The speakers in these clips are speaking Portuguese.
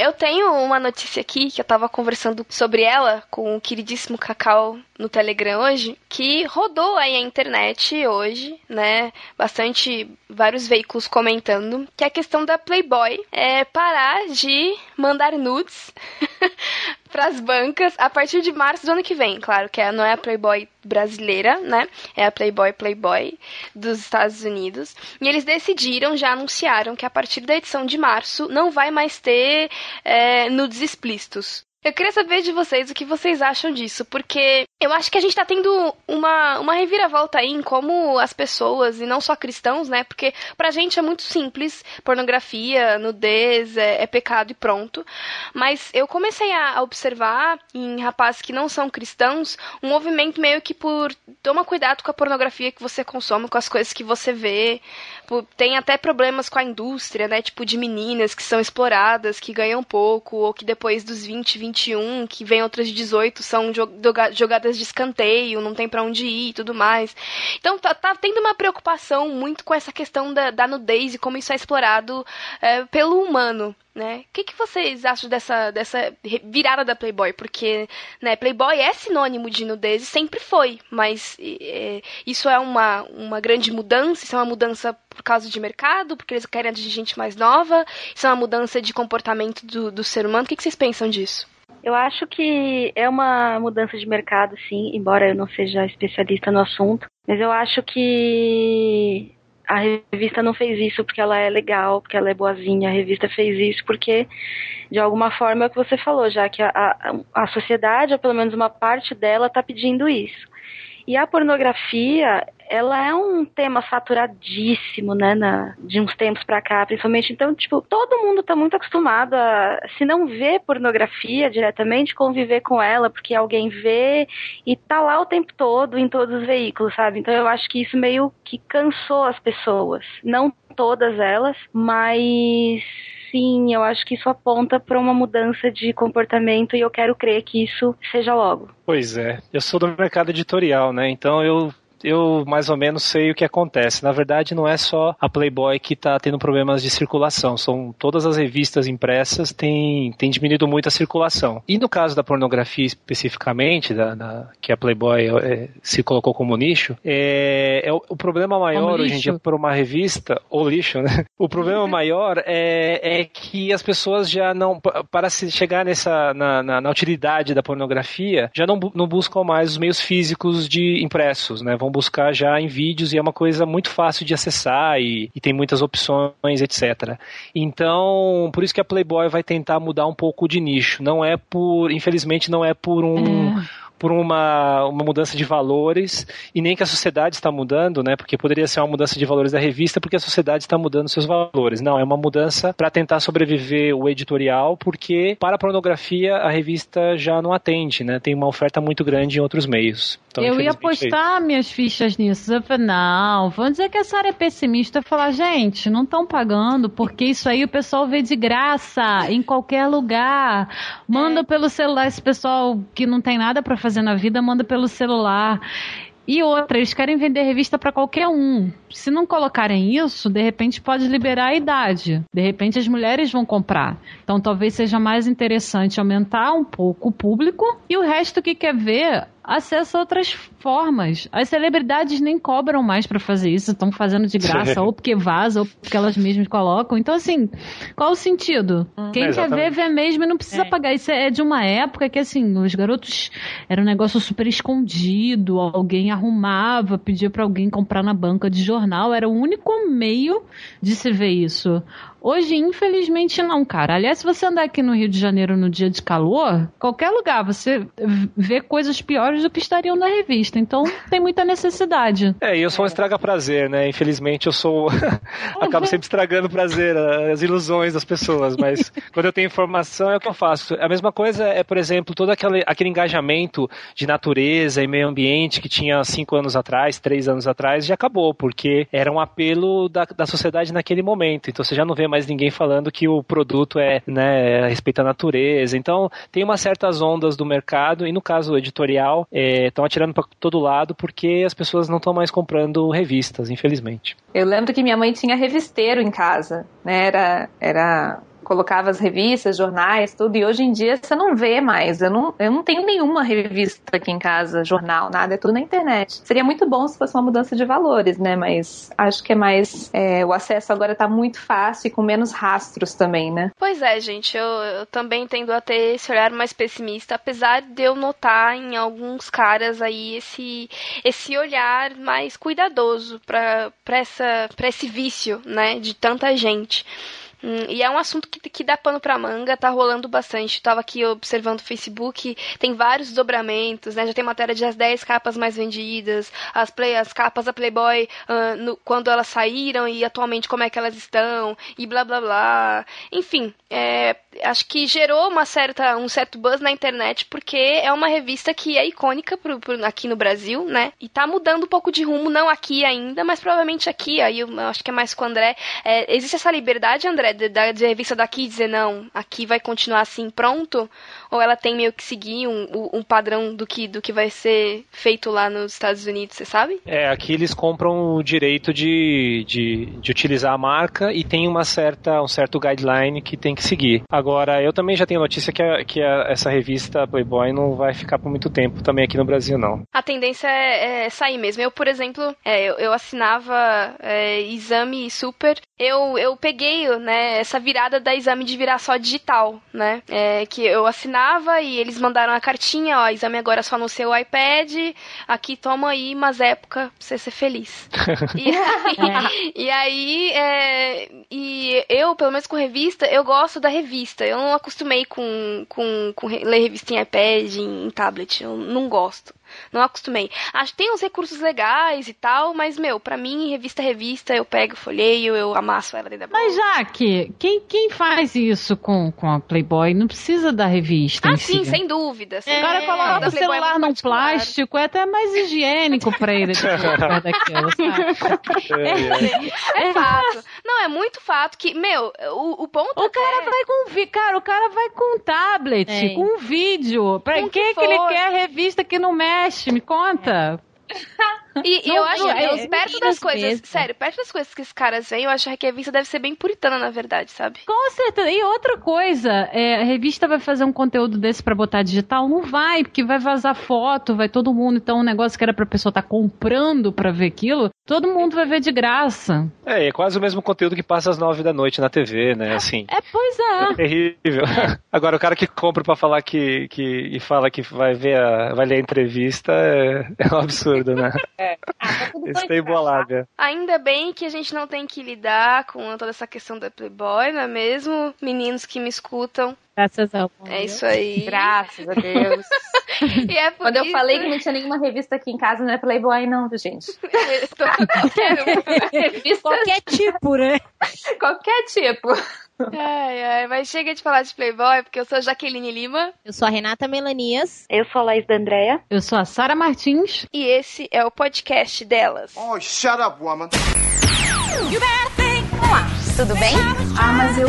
Eu tenho uma notícia aqui que eu tava conversando sobre ela com o queridíssimo Cacau no Telegram hoje, que rodou aí a internet hoje, né? Bastante vários veículos comentando que é a questão da Playboy é parar de mandar nudes para as bancas a partir de março do ano que vem. Claro que não é a Playboy brasileira, né? É a Playboy Playboy dos Estados Unidos. E eles decidiram, já anunciaram que a partir da edição de março não vai mais ter é, nudes explícitos. Eu queria saber de vocês o que vocês acham disso, porque eu acho que a gente tá tendo uma, uma reviravolta aí em como as pessoas, e não só cristãos, né? Porque pra gente é muito simples, pornografia, nudez, é, é pecado e pronto. Mas eu comecei a observar em rapazes que não são cristãos um movimento meio que por toma cuidado com a pornografia que você consome, com as coisas que você vê. Tem até problemas com a indústria, né? Tipo, de meninas que são exploradas, que ganham pouco, ou que depois dos 20, 20 21, que vem outras de 18, são jogadas de escanteio, não tem para onde ir e tudo mais. Então tá, tá, tendo uma preocupação muito com essa questão da, da nudez e como isso é explorado é, pelo humano. Né? O que, que vocês acham dessa, dessa virada da Playboy? Porque né, Playboy é sinônimo de nudez e sempre foi, mas é, isso é uma, uma grande mudança, isso é uma mudança por causa de mercado, porque eles querem atingir gente mais nova, isso é uma mudança de comportamento do, do ser humano. O que, que vocês pensam disso? Eu acho que é uma mudança de mercado, sim, embora eu não seja especialista no assunto. Mas eu acho que a revista não fez isso porque ela é legal, porque ela é boazinha. A revista fez isso porque, de alguma forma, é o que você falou, já que a, a, a sociedade, ou pelo menos uma parte dela, está pedindo isso. E a pornografia, ela é um tema saturadíssimo, né, na, de uns tempos pra cá, principalmente. Então, tipo, todo mundo tá muito acostumado a, se não ver pornografia diretamente, conviver com ela, porque alguém vê e tá lá o tempo todo em todos os veículos, sabe? Então eu acho que isso meio que cansou as pessoas. Não todas elas, mas sim, eu acho que isso aponta para uma mudança de comportamento e eu quero crer que isso seja logo. Pois é, eu sou do mercado editorial, né? Então eu eu mais ou menos sei o que acontece. Na verdade, não é só a Playboy que está tendo problemas de circulação, são todas as revistas impressas têm, têm diminuído muito a circulação. E no caso da pornografia especificamente, da, da que a Playboy é, se colocou como nicho, é, é o, o, problema maior hoje em dia para uma revista, ou lixo, né? O problema maior é, é que as pessoas já não, para se chegar nessa, na, na, na utilidade da pornografia, já não, não buscam mais os meios físicos de impressos, né? Vão vão buscar já em vídeos e é uma coisa muito fácil de acessar e, e tem muitas opções, etc. Então, por isso que a Playboy vai tentar mudar um pouco de nicho. Não é por, infelizmente, não é por um. É por uma, uma mudança de valores e nem que a sociedade está mudando, né? Porque poderia ser uma mudança de valores da revista porque a sociedade está mudando seus valores. Não, é uma mudança para tentar sobreviver o editorial, porque para a pornografia a revista já não atende, né? Tem uma oferta muito grande em outros meios. Então, eu ia postar é minhas fichas nisso. Eu falei, não, vamos dizer que essa área é pessimista. Falar, gente, não estão pagando, porque isso aí o pessoal vê de graça, em qualquer lugar. Manda é. pelo celular esse pessoal que não tem nada para fazer fazer na vida, manda pelo celular. E outra, eles querem vender revista para qualquer um. Se não colocarem isso, de repente pode liberar a idade. De repente as mulheres vão comprar. Então talvez seja mais interessante aumentar um pouco o público e o resto que quer ver acesso a outras formas. As celebridades nem cobram mais para fazer isso, estão fazendo de graça, ou porque vaza, ou porque elas mesmas colocam. Então, assim, qual o sentido? Hum, Quem quer ver, vê mesmo e não precisa é. pagar. Isso é de uma época que, assim, os garotos era um negócio super escondido, alguém arrumava, pedia para alguém comprar na banca de jornal, era o único meio de se ver isso. Hoje, infelizmente, não, cara. Aliás, se você andar aqui no Rio de Janeiro no dia de calor, qualquer lugar você vê coisas piores do que estariam na revista. Então, tem muita necessidade. É, e eu sou um estraga-prazer, né? Infelizmente, eu sou. Acabo sempre estragando o prazer, as ilusões das pessoas. Mas quando eu tenho informação, é o que eu faço. A mesma coisa é, por exemplo, todo aquele, aquele engajamento de natureza e meio ambiente que tinha cinco anos atrás, três anos atrás, já acabou, porque era um apelo da, da sociedade naquele momento. Então, você já não vê mais ninguém falando que o produto é, né, respeita a natureza. Então, tem umas certas ondas do mercado, e no caso editorial, estão é, atirando para todo lado porque as pessoas não estão mais comprando revistas, infelizmente. Eu lembro que minha mãe tinha revisteiro em casa, né? Era, era colocava as revistas, jornais, tudo, e hoje em dia você não vê mais. Eu não, eu não tenho nenhuma revista aqui em casa, jornal, nada, é tudo na internet. Seria muito bom se fosse uma mudança de valores, né? Mas acho que é mais. É, o acesso agora tá muito fácil e com menos rastros também, né? Pois é, gente, eu, eu também tendo a ter esse olhar mais pessimista, apesar de eu notar em alguns caras aí esse, esse olhar mais cuidadoso para esse vício, né, de tanta gente. Hum, e é um assunto que, que dá pano pra manga, tá rolando bastante. Tava aqui observando o Facebook, tem vários desdobramentos, né? Já tem matéria de as 10 capas mais vendidas, as, play, as capas da Playboy uh, no, quando elas saíram e atualmente como é que elas estão, e blá blá blá. Enfim, é, acho que gerou uma certa, um certo buzz na internet, porque é uma revista que é icônica pro, pro, aqui no Brasil, né? E tá mudando um pouco de rumo, não aqui ainda, mas provavelmente aqui, aí eu acho que é mais com o André. É, existe essa liberdade, André, da, da revista daqui dizer não, aqui vai continuar assim pronto? Ou ela tem meio que seguir um, um padrão do que, do que vai ser feito lá nos Estados Unidos, você sabe? É, aqui eles compram o direito de, de, de utilizar a marca e tem uma certa, um certo guideline que tem que seguir. Agora, eu também já tenho notícia que, a, que a, essa revista Playboy não vai ficar por muito tempo também aqui no Brasil, não. A tendência é, é sair mesmo. Eu, por exemplo, é, eu, eu, assinava é, Exame Super. Eu, eu peguei né, essa virada da Exame de virar só digital, né? É, que eu assinava e eles mandaram a cartinha, ó, exame agora só no seu iPad, aqui toma aí umas épocas pra você ser feliz. e aí, e, aí é, e eu, pelo menos com revista, eu gosto da revista. Eu não acostumei com, com, com ler revista em iPad, em, em tablet. Eu não gosto. Não acostumei. Acho que tem uns recursos legais e tal, mas, meu, pra mim, revista revista, eu pego, folheio, eu amasso ela dentro da Mas, Jaque, quem, quem faz isso com, com a Playboy não precisa da revista. Ah, sim, si. sem dúvida. É, o cara coloca o celular num plástico, é até mais higiênico pra ele daquilo, sabe? É, é, é, fato. Não, é muito fato que, meu, o, o ponto O cara vai com. Cara, o cara vai com um tablet, é. com um vídeo. Pra que, que, que ele quer revista que não mexe? Mexe, me conta. E, e eu acho, é, perto das coisas, mesmo. sério, perto das coisas que esses caras veem, eu acho que a revista deve ser bem puritana, na verdade, sabe? Com certeza. E outra coisa, é, a revista vai fazer um conteúdo desse para botar digital? Não vai, porque vai vazar foto, vai todo mundo. Então, um negócio que era pra pessoa estar tá comprando para ver aquilo, todo mundo vai ver de graça. É, é quase o mesmo conteúdo que passa às nove da noite na TV, né? Assim. É, pois é. É terrível. Agora, o cara que compra para falar que, que. e fala que vai ver a, vai ler a entrevista é, é um absurdo, né? É. Ah, tá Isso tem bolada. Ainda bem que a gente não tem que lidar com toda essa questão da Playboy, não é mesmo? Meninos que me escutam. Graças ao É isso aí. Graças a Deus. e é Quando isso... eu falei que não tinha nenhuma revista aqui em casa, não é Playboy, não, gente. Qualquer tipo, né? Qualquer tipo. Ai, ai, mas chega de falar de Playboy, porque eu sou a Jaqueline Lima. Eu sou a Renata Melanias. Eu sou a Laís da Andrea. Eu sou a Sara Martins. E esse é o podcast delas. Oh, shut up, woman. Olá, tudo bem? Ah, mas eu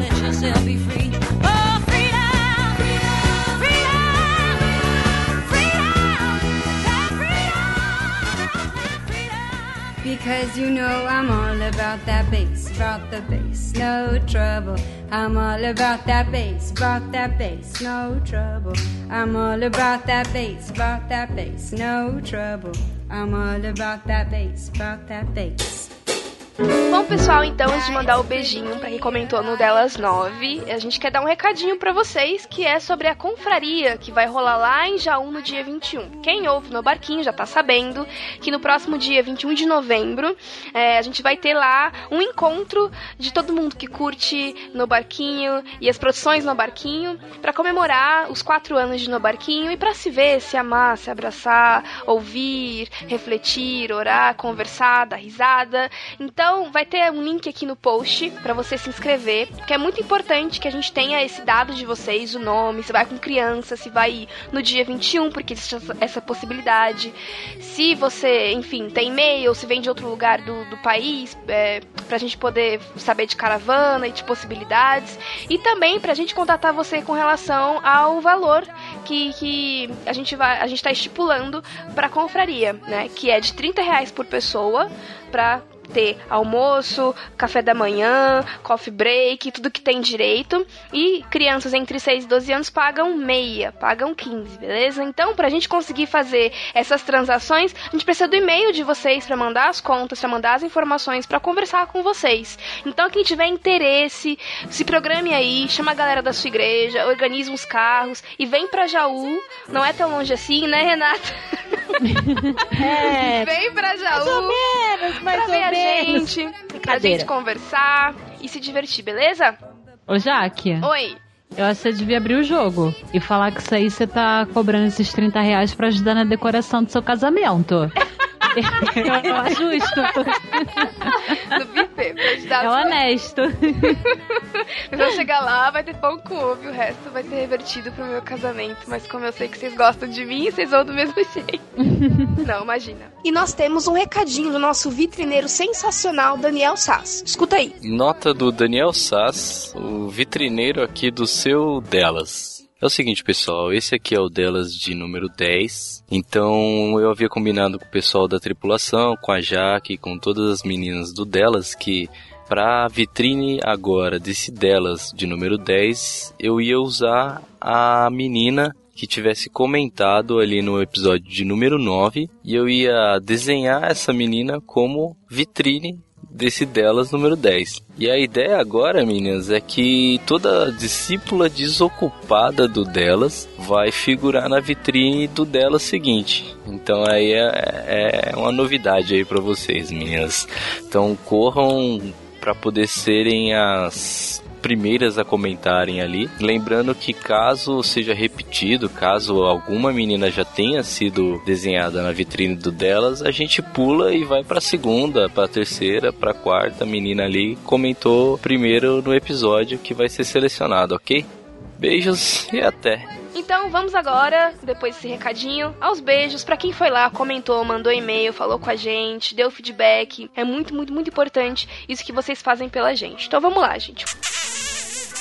Cause you know I'm all about that bass, about the bass, no trouble. I'm all about that bass, about that bass, no trouble. I'm all about that bass, about that bass, no trouble. I'm all about that bass, about that bass. Bom, pessoal, então, antes de mandar o beijinho para quem comentou no Delas 9, a gente quer dar um recadinho para vocês que é sobre a confraria que vai rolar lá em Jaú no dia 21. Quem ouve no barquinho já tá sabendo que no próximo dia 21 de novembro é, a gente vai ter lá um encontro de todo mundo que curte no barquinho e as produções no barquinho para comemorar os quatro anos de no barquinho e para se ver, se amar, se abraçar, ouvir, refletir, orar, conversar, dar risada. Então, vai vai ter um link aqui no post para você se inscrever, que é muito importante que a gente tenha esse dado de vocês, o nome, se vai com criança, se vai no dia 21, porque existe essa possibilidade. Se você, enfim, tem e-mail, se vem de outro lugar do, do país, é, pra gente poder saber de caravana e de possibilidades. E também pra gente contatar você com relação ao valor que, que a gente vai a gente tá estipulando para confraria, né? Que é de 30 reais por pessoa para ter almoço, café da manhã, coffee break, tudo que tem direito. E crianças entre 6 e 12 anos pagam meia, pagam 15, beleza? Então, pra gente conseguir fazer essas transações, a gente precisa do e-mail de vocês para mandar as contas, para mandar as informações, para conversar com vocês. Então, quem tiver interesse, se programe aí, chama a galera da sua igreja, organiza uns carros e vem pra Jaú. Não é tão longe assim, né, Renata? É. Vem pra Jaú. Mais ou menos, mais ou menos. Gente, pra gente conversar e se divertir, beleza? Ô, Jaque. Oi. Eu acho que você devia abrir o jogo e falar que isso aí você tá cobrando esses 30 reais pra ajudar na decoração do seu casamento. Eu acho justo. Do buffet, pra ajudar É a sua- honesto. Quando chegar lá, vai ter pão com ovo e o resto vai ser revertido pro meu casamento. Mas como eu sei que vocês gostam de mim, vocês vão do mesmo jeito. Não, imagina. E nós temos um recadinho do nosso vitrineiro sensacional, Daniel Sass. Escuta aí. Nota do Daniel Sass, o vitrineiro aqui do seu Delas. É o seguinte, pessoal, esse aqui é o Delas de número 10. Então eu havia combinado com o pessoal da tripulação, com a Jaque, com todas as meninas do Delas, que pra vitrine agora desse Delas de número 10, eu ia usar a menina que tivesse comentado ali no episódio de número 9 e eu ia desenhar essa menina como vitrine desse delas número 10. E a ideia agora, meninas, é que toda discípula desocupada do delas vai figurar na vitrine do delas seguinte. Então aí é, é uma novidade aí para vocês, meninas. Então corram para poder serem as primeiras a comentarem ali. Lembrando que caso seja repetido, caso alguma menina já tenha sido desenhada na vitrine do delas, a gente pula e vai para segunda, para terceira, para quarta menina ali comentou primeiro no episódio que vai ser selecionado, ok? Beijos e até. Então vamos agora, depois desse recadinho, aos beijos pra quem foi lá, comentou, mandou e-mail, falou com a gente, deu feedback. É muito, muito, muito importante isso que vocês fazem pela gente. Então vamos lá, gente.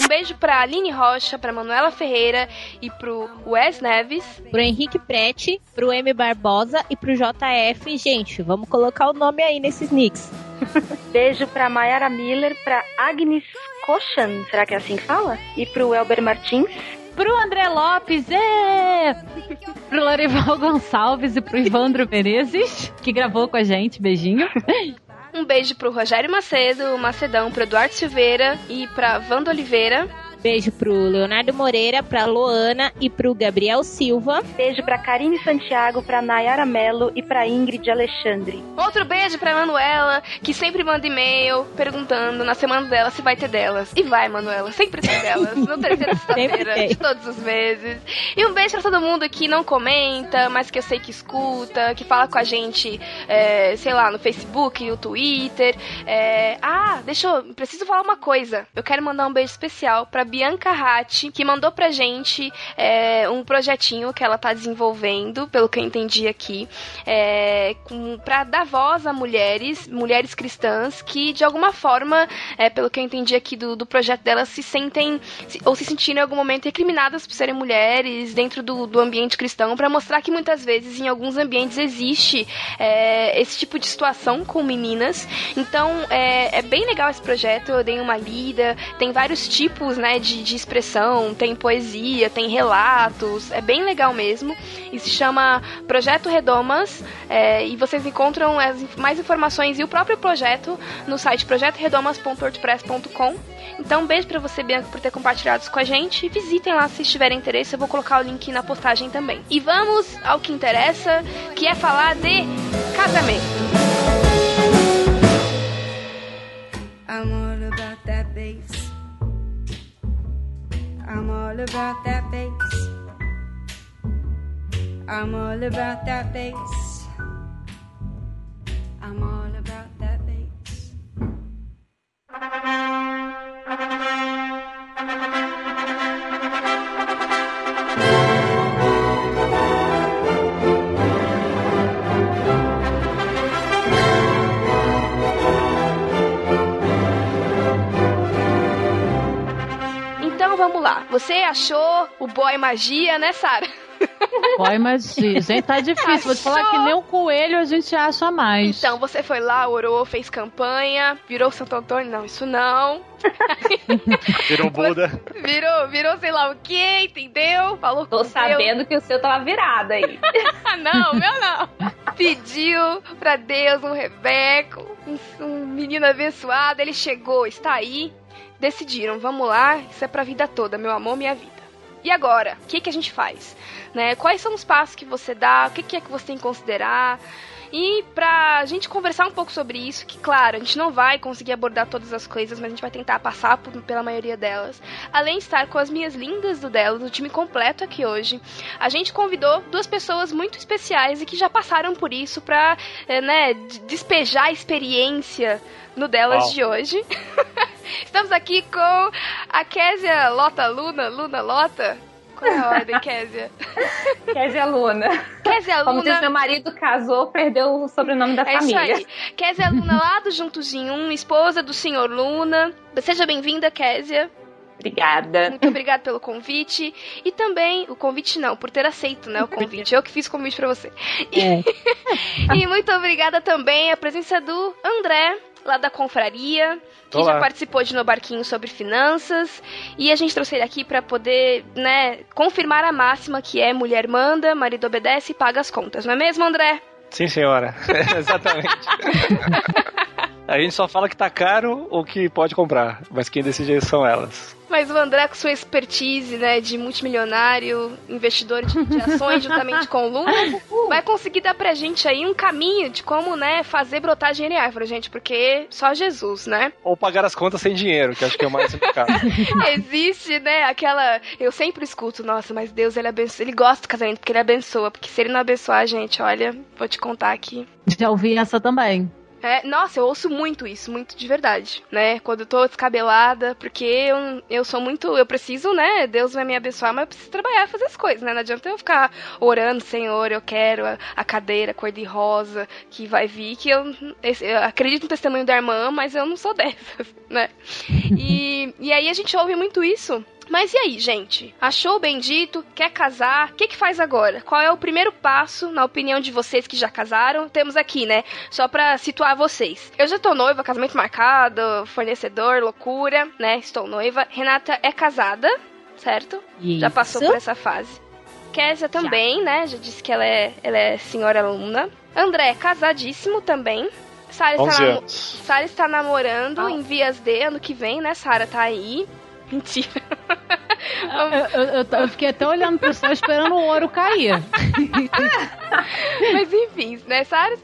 Um beijo pra Aline Rocha, pra Manuela Ferreira e pro Wes Neves. Pro Henrique Prete, pro M Barbosa e pro JF. Gente, vamos colocar o nome aí nesses nicks. Beijo pra Mayara Miller, pra Agnes Kochan, será que é assim que fala? E pro Elber Martins. Pro André Lopes, é! Pro Lorival Gonçalves e pro Ivandro Menezes, que gravou com a gente. Beijinho. Um beijo pro Rogério Macedo, Macedão, pro Eduardo Silveira e pra Wanda Oliveira. Beijo pro Leonardo Moreira, pra Loana e pro Gabriel Silva. Beijo pra Karine Santiago, pra Nayara Mello e pra Ingrid Alexandre. Outro beijo pra Manuela, que sempre manda e-mail perguntando na semana dela se vai ter delas. E vai, Manuela, sempre tem delas. No terceira sexta-feira tem. de todos os meses. E um beijo pra todo mundo que não comenta, mas que eu sei que escuta, que fala com a gente, é, sei lá, no Facebook, no Twitter. É, ah, deixa eu. Preciso falar uma coisa. Eu quero mandar um beijo especial pra Bianca Ratti, que mandou pra gente é, um projetinho que ela tá desenvolvendo, pelo que eu entendi aqui, é, com, pra dar voz a mulheres, mulheres cristãs, que de alguma forma, é, pelo que eu entendi aqui do, do projeto dela, se sentem se- ou se sentiram em algum momento recriminadas por serem mulheres dentro do, do ambiente cristão, pra mostrar que muitas vezes em alguns ambientes existe é, esse tipo de situação com meninas. Então é, é bem legal esse projeto, eu dei uma lida, tem vários tipos né, de, de expressão, tem poesia, tem relatos, é bem legal mesmo. E se chama Projeto Redomas, é, e vocês encontram as mais informações e o próprio projeto no site projetoredomas.wordpress.com. Então, um beijo pra você, Bianca, por ter compartilhado isso com a gente. Visitem lá se tiverem interesse, eu vou colocar o link na postagem também. E vamos ao que interessa, que é falar de casamento. I'm I'm all about that bass. I'm all about that bass. I'm all about lá. Você achou o boy magia, né, Sara? Boy magia. Gente, tá difícil. Vou te falar que nem um coelho a gente acha mais. Então, você foi lá, orou, fez campanha, virou Santo Antônio? Não, isso não. Virou Buda. Virou, virou sei lá o que, entendeu? Falou Tô com sabendo Deus. que o seu tava virado aí. não, meu não. Pediu pra Deus um Rebeco, um, um menino abençoado. Ele chegou, está aí. Decidiram, vamos lá, isso é pra vida toda, meu amor, minha vida. E agora, o que, que a gente faz? Né? Quais são os passos que você dá? O que, que é que você tem que considerar? E pra gente conversar um pouco sobre isso, que claro, a gente não vai conseguir abordar todas as coisas, mas a gente vai tentar passar por- pela maioria delas. Além de estar com as minhas lindas do delas, o time completo aqui hoje, a gente convidou duas pessoas muito especiais e que já passaram por isso pra, eh, né, despejar a experiência no delas de hoje. Estamos aqui com a Késia Lota Luna, Luna Lota. Qual é a ordem, Késia? Kézia Luna. Kézia Como Luna. diz meu marido, casou, perdeu o sobrenome da É isso família. aí. Késia Luna lá do Juntos em Um, esposa do senhor Luna. Seja bem-vinda, Késia. Obrigada. Muito obrigada pelo convite. E também, o convite não, por ter aceito, né, o convite. Eu que fiz o convite pra você. E, e muito obrigada também a presença do André, lá da Confraria, que Olá. já participou de No Barquinho sobre finanças. E a gente trouxe ele aqui pra poder, né, confirmar a máxima que é mulher manda, marido obedece e paga as contas. Não é mesmo, André? Sim, senhora. Exatamente. A gente só fala que tá caro ou que pode comprar, mas quem decide são elas. Mas o André, com sua expertise, né, de multimilionário, investidor de, de ações, juntamente com o Luna, vai conseguir dar pra gente aí um caminho de como, né, fazer brotar dinheiro em árvore, gente, porque só Jesus, né? Ou pagar as contas sem dinheiro, que acho que é o mais indicado. Existe, né, aquela... Eu sempre escuto, nossa, mas Deus, ele abençoa, ele gosta do casamento porque ele abençoa, porque se ele não abençoar a gente, olha, vou te contar aqui. Já ouvi essa também. É, nossa, eu ouço muito isso, muito de verdade, né? Quando eu tô descabelada, porque eu, eu sou muito. Eu preciso, né? Deus vai me abençoar, mas eu preciso trabalhar, fazer as coisas, né? Não adianta eu ficar orando, Senhor, eu quero a, a cadeira cor-de-rosa que vai vir, que eu, eu acredito no testemunho da irmã, mas eu não sou dessas, né? E, e aí a gente ouve muito isso. Mas e aí, gente? Achou o bendito? Quer casar? O que, que faz agora? Qual é o primeiro passo, na opinião de vocês que já casaram? Temos aqui, né? Só pra situar vocês. Eu já tô noiva, casamento marcado, fornecedor, loucura, né? Estou noiva. Renata é casada, certo? Já passou Isso. por essa fase. Késia também, né? Já disse que ela é, ela é senhora aluna. André, casadíssimo também. Sara 11 está, namo- está namorando em vias de ano que vem, né? Sara tá aí. Mentira. Eu, eu- eu- eu fiquei até olhando pro céu esperando o ouro cair. Mas enfim, né? Sara,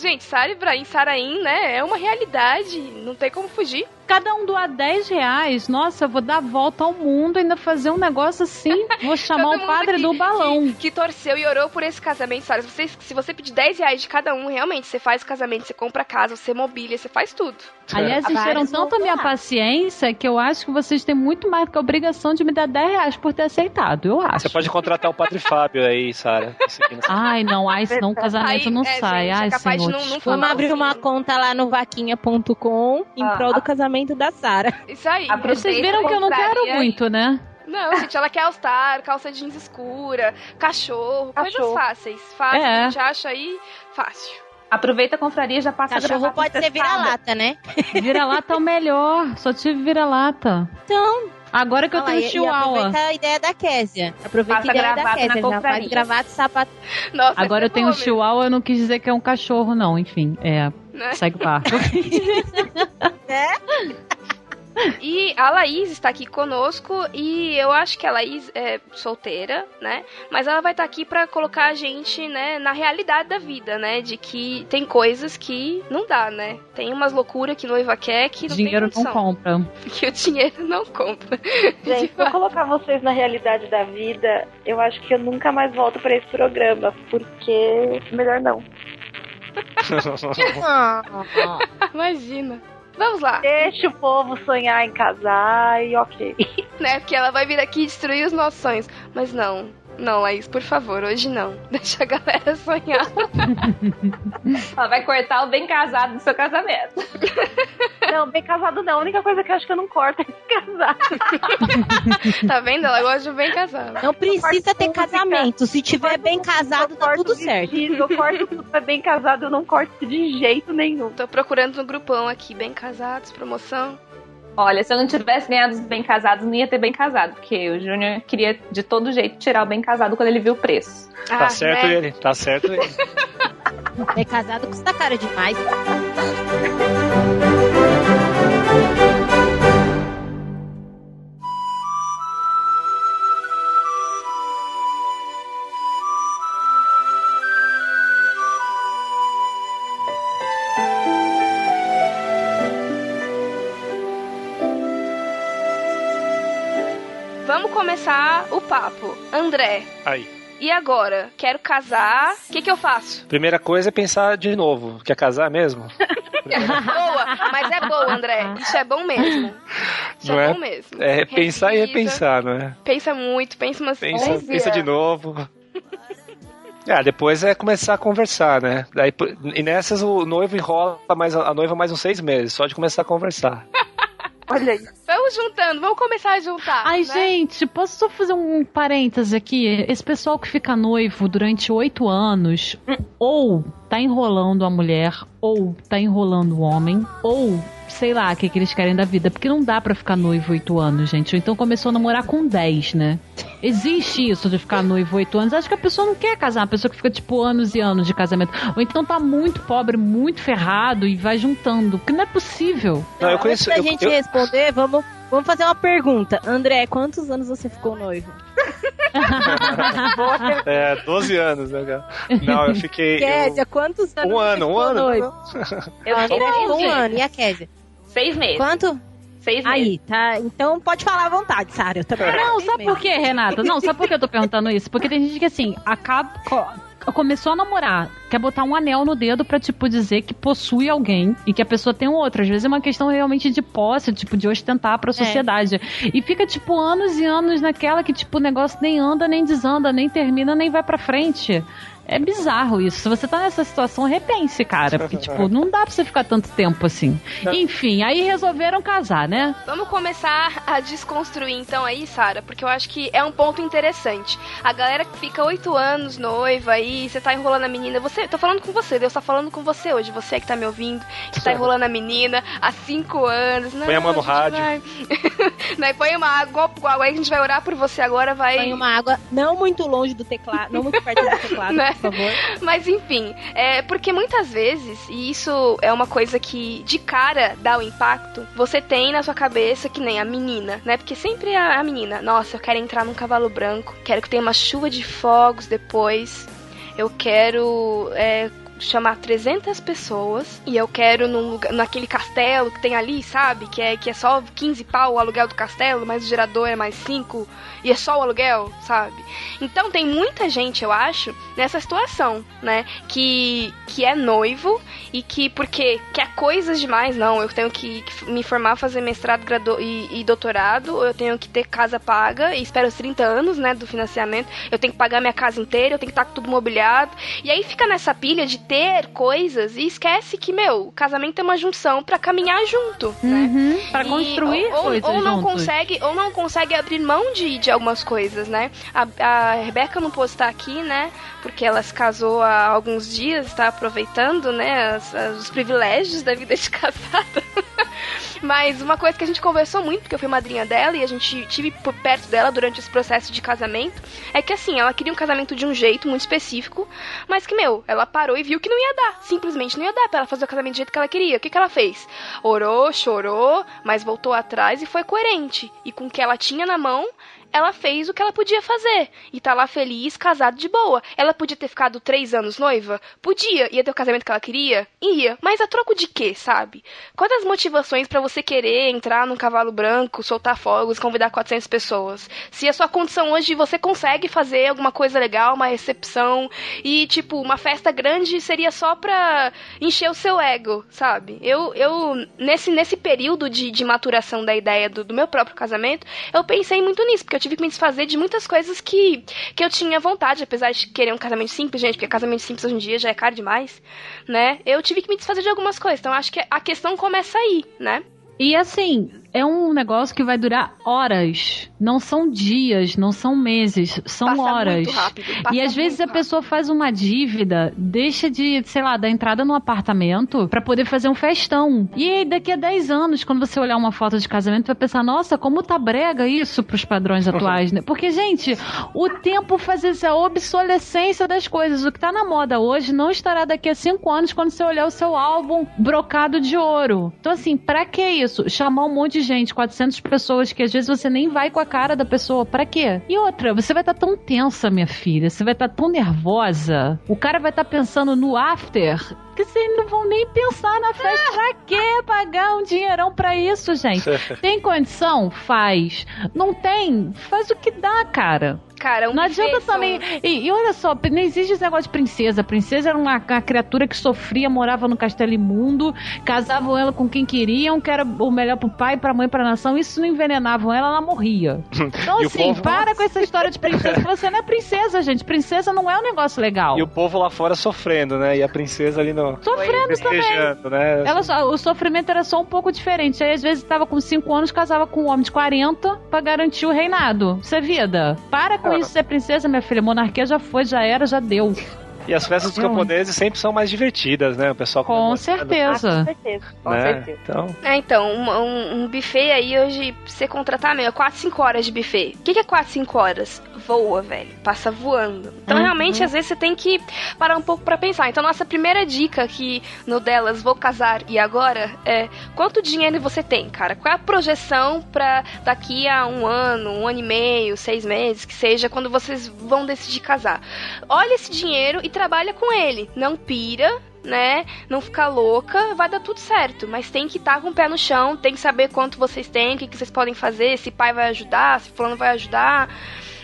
gente, Sara Ibrahim, Saraim, né? É uma realidade, não tem como fugir. Cada um doar 10 reais, nossa, eu vou dar a volta ao mundo e ainda fazer um negócio assim. Vou chamar o padre que- do balão. Que, que torceu e orou por esse casamento, Sara. Se você, se você pedir 10 reais de cada um, realmente, você faz o casamento, você compra a casa, você mobília, você faz tudo. Aliás, encheram tanto a minha paciência que eu acho que vocês têm muito mais do que a obrigação de me dar 10 reais por ter aceitado, eu acho. Você pode contratar o Padre Fábio aí, Sara. Não- Ai, não, ai, senão o casamento Aí, não é, sai. gente, é ai, capaz de senhor. não- não desculpa. Vamos abrir uma conta lá no vaquinha.com em Ah. prol do casamento da Sara. Isso aí. Vocês viram que eu não quero muito, né? Não, gente, ela quer All-Star, calça jeans escura, cachorro, coisas Cachorro. fáceis. Fácil, É. a gente acha aí fácil. Aproveita a confraria e já passa a Cachorro pode ser vira-lata, né? Vira-lata é o melhor. Só tive vira-lata. Então. Agora que eu tenho chihuahua. Aproveita a ideia da Késia. Aproveita Passa a ideia da Késia. Já faz gravata e sapato. Nossa, Agora eu tenho um chihuahua, eu não quis dizer que é um cachorro, não. Enfim, é. Né? Segue o barco. E a Laís está aqui conosco e eu acho que a Laís é solteira, né? Mas ela vai estar aqui para colocar a gente, né, na realidade da vida, né? De que tem coisas que não dá, né? Tem umas loucuras que noiva quer que não Dinheiro tem não compra. Que o dinheiro não compra. Gente, pra colocar vocês na realidade da vida, eu acho que eu nunca mais volto pra esse programa, porque melhor não. Imagina. Vamos lá. Deixa o povo sonhar em casar e ok. Né? Porque ela vai vir aqui destruir os nossos sonhos. Mas não. Não, Laís, por favor, hoje não. Deixa a galera sonhar. Ela vai cortar o bem casado do seu casamento. Não, bem casado não. A única coisa que eu acho que eu não corto é casado. tá vendo? Ela gosta de bem casado. Não precisa ter casamento. Se tiver bem casado, tá tudo certo. Eu corto tudo é bem casado, eu não corto de jeito nenhum. Tô procurando no grupão aqui, bem casados, promoção. Olha, se eu não tivesse ganhado os bem casados, não ia ter bem casado, porque o Júnior queria de todo jeito tirar o bem casado quando ele viu o preço. Tá Ah, certo né? ele, tá certo ele. Bem casado custa caro demais. Começar o papo. André, Aí. e agora? Quero casar. O que, que eu faço? Primeira coisa é pensar de novo. Quer casar mesmo? boa, mas é boa, André. Isso é bom mesmo. Isso não é é? bom mesmo. É pensar e repensar, não é? Pensa muito, pensa umas Pensa, 11 pensa de novo. Ah, depois é começar a conversar, né? Daí, e nessas o noivo enrola mais, a noiva mais uns seis meses, só de começar a conversar. Olha aí. Vamos juntando, vamos começar a juntar. Ai, né? gente, posso só fazer um parêntese aqui? Esse pessoal que fica noivo durante oito anos, ou tá enrolando a mulher, ou tá enrolando o homem, ou sei lá o que, que eles querem da vida. Porque não dá pra ficar noivo oito anos, gente. Ou então começou a namorar com 10, né? Existe isso de ficar noivo oito anos. Acho que a pessoa não quer casar, uma pessoa que fica, tipo, anos e anos de casamento. Ou então tá muito pobre, muito ferrado e vai juntando. Porque não é possível. Não, eu Antes conheço. da eu- gente eu- responder, vamos, vamos fazer uma pergunta. André, quantos anos você ficou noivo? É, 12 anos, né, cara? Não, eu fiquei. eu- Kézia, quantos anos Um ano, um ficou ano. noivo? Eu fiquei um três ano. E a Kézia? Seis meses. Quanto? Seis meses. Aí, tá. Então pode falar à vontade, Sara. Eu também. Não, sabe por quê, Renata? Não, sabe por que eu tô perguntando isso? Porque tem gente que, assim, acaba. co- Começou a namorar, quer botar um anel no dedo pra, tipo, dizer que possui alguém e que a pessoa tem um outro. Às vezes é uma questão realmente de posse, tipo, de ostentar pra sociedade. E fica, tipo, anos e anos naquela que, tipo, o negócio nem anda, nem desanda, nem termina, nem vai pra frente. É bizarro isso. Se você tá nessa situação, repense, cara. Porque, tipo, não dá pra você ficar tanto tempo assim. Enfim, aí resolveram casar, né? Vamos começar a desconstruir então aí, Sara, porque eu acho que é um ponto interessante. A galera que fica oito anos noiva aí, você tá enrolando a menina, você, tô falando com você, Deus tá falando com você hoje, você que tá me ouvindo, que tá enrolando a menina há cinco anos. Não, Põe a mão no rádio. vai- Né, põe uma água, aí a gente vai orar por você agora, vai... Põe uma água não muito longe do teclado, não muito perto do teclado, Né? Favor. Mas enfim, é porque muitas vezes, e isso é uma coisa que de cara dá o impacto, você tem na sua cabeça que nem a menina, né? Porque sempre a, a menina, nossa, eu quero entrar num cavalo branco, quero que tenha uma chuva de fogos depois, eu quero é, chamar 300 pessoas e eu quero num lugar, naquele castelo que tem ali, sabe? Que é, que é só 15 pau o aluguel do castelo, mas o gerador é mais 5 e é só o aluguel, sabe? Então tem muita gente, eu acho, nessa situação, né? Que, que é noivo e que porque quer coisas demais, não, eu tenho que, que me formar, fazer mestrado gradu e, e doutorado, ou eu tenho que ter casa paga e espero os 30 anos, né, do financiamento, eu tenho que pagar minha casa inteira, eu tenho que estar com tudo mobiliado. E aí fica nessa pilha de ter coisas e esquece que, meu, o casamento é uma junção pra caminhar junto, né? Pra E- construir ou, ou- coisas ou não juntos. consegue ou não consegue abrir mão de, de algumas coisas, né? A, a Rebeca não pôde estar aqui, né? Porque ela se casou há alguns dias, está aproveitando, né? as- as- os privilégios da vida de casada. Mas uma coisa que a gente conversou muito, porque eu fui madrinha dela e a gente tive por perto dela durante esse processo de casamento, é que assim, ela queria um casamento de um jeito muito específico, mas que, meu, ela parou e viu que não ia dar. Simplesmente não ia dar pra ela fazer o casamento do jeito que ela queria. O que, que ela fez? Orou, chorou, mas voltou atrás e foi coerente. E com o que ela tinha na mão, ela fez o que ela podia fazer. E tá lá feliz, casado de boa. Ela podia ter ficado três anos noiva? Podia. Ia ter o casamento que ela queria? Ia. Mas a troco de quê, sabe? Quais as motivações pra você querer entrar num cavalo branco, soltar fogos, convidar 400 pessoas? Se a sua condição hoje você consegue fazer alguma coisa legal, uma recepção e, tipo, uma festa grande seria só pra encher o seu ego, sabe? Eu, eu nesse, nesse período de, de maturação da ideia do, do meu próprio casamento, eu pensei muito nisso, porque eu tive que me desfazer de muitas coisas que, que eu tinha vontade, apesar de querer um casamento simples, gente, porque casamento simples hoje em dia já é caro demais, né? Eu tive que me desfazer de algumas coisas. Então acho que a questão começa aí, né? E assim, é um negócio que vai durar horas. Não são dias, não são meses, são Passa horas. muito rápido, passa e às vezes a pessoa faz uma dívida, deixa de, sei lá, dar entrada no apartamento pra poder fazer um festão. E aí, daqui a 10 anos, quando você olhar uma foto de casamento, vai pensar, nossa, como tá brega isso pros padrões atuais, né? Porque, gente, o tempo faz essa obsolescência das coisas. O que tá na moda hoje não estará daqui a 5 anos quando você olhar o seu álbum brocado de ouro. Então, assim, pra que isso? Chamar um monte de gente, 400 pessoas, que às vezes você nem vai com a cara da pessoa. Pra quê? E outra, você vai estar tão tensa, minha filha. Você vai estar tão nervosa. O cara vai estar pensando no after. Que vocês não vão nem pensar na festa. Pra quê pagar um dinheirão pra isso, gente? Tem condição? Faz. Não tem? Faz o que dá, cara. Cara, um Não adianta também. E, e olha só, não existe esse negócio de princesa. Princesa era uma, uma criatura que sofria, morava no castelo imundo, casavam ela com quem queriam, que era o melhor pro pai, pra mãe, pra nação. Isso não envenenavam ela, ela morria. Então, assim, povo- para com essa história de princesa. Você não é princesa, gente. Princesa não é um negócio legal. E o povo lá fora sofrendo, né? E a princesa ali no. Sofrendo também. né? Ela o sofrimento era só um pouco diferente. Aí, às vezes, tava com 5 anos, casava com um homem de 40 pra garantir o reinado. Isso é vida. Para com Ah. isso, ser princesa, minha filha. Monarquia já foi, já era, já deu. E as festas dos camponeses sempre são mais divertidas, né? O pessoal Com comemorando, certeza. Com né? certeza. Então, É, então, um, um- buffet aí hoje, pra você contratar mesmo, é 4, 5 horas de buffet. O que, que é 4, 5 horas? Voa, velho. Passa voando. Então, Uhum. realmente, às vezes você tem que parar um pouco pra pensar. Então, nossa primeira dica aqui no delas, vou casar e agora, é quanto dinheiro você tem, cara? Qual é a projeção pra daqui a um ano, um ano e meio, seis meses, que seja, quando vocês vão decidir casar? Olha esse dinheiro e trabalha com ele. Não pira, né? Não ficar louca, vai dar tudo certo. Mas tem que estar com o pé no chão, tem que saber quanto vocês têm, o que, que vocês podem fazer, se pai vai ajudar, se fulano vai ajudar.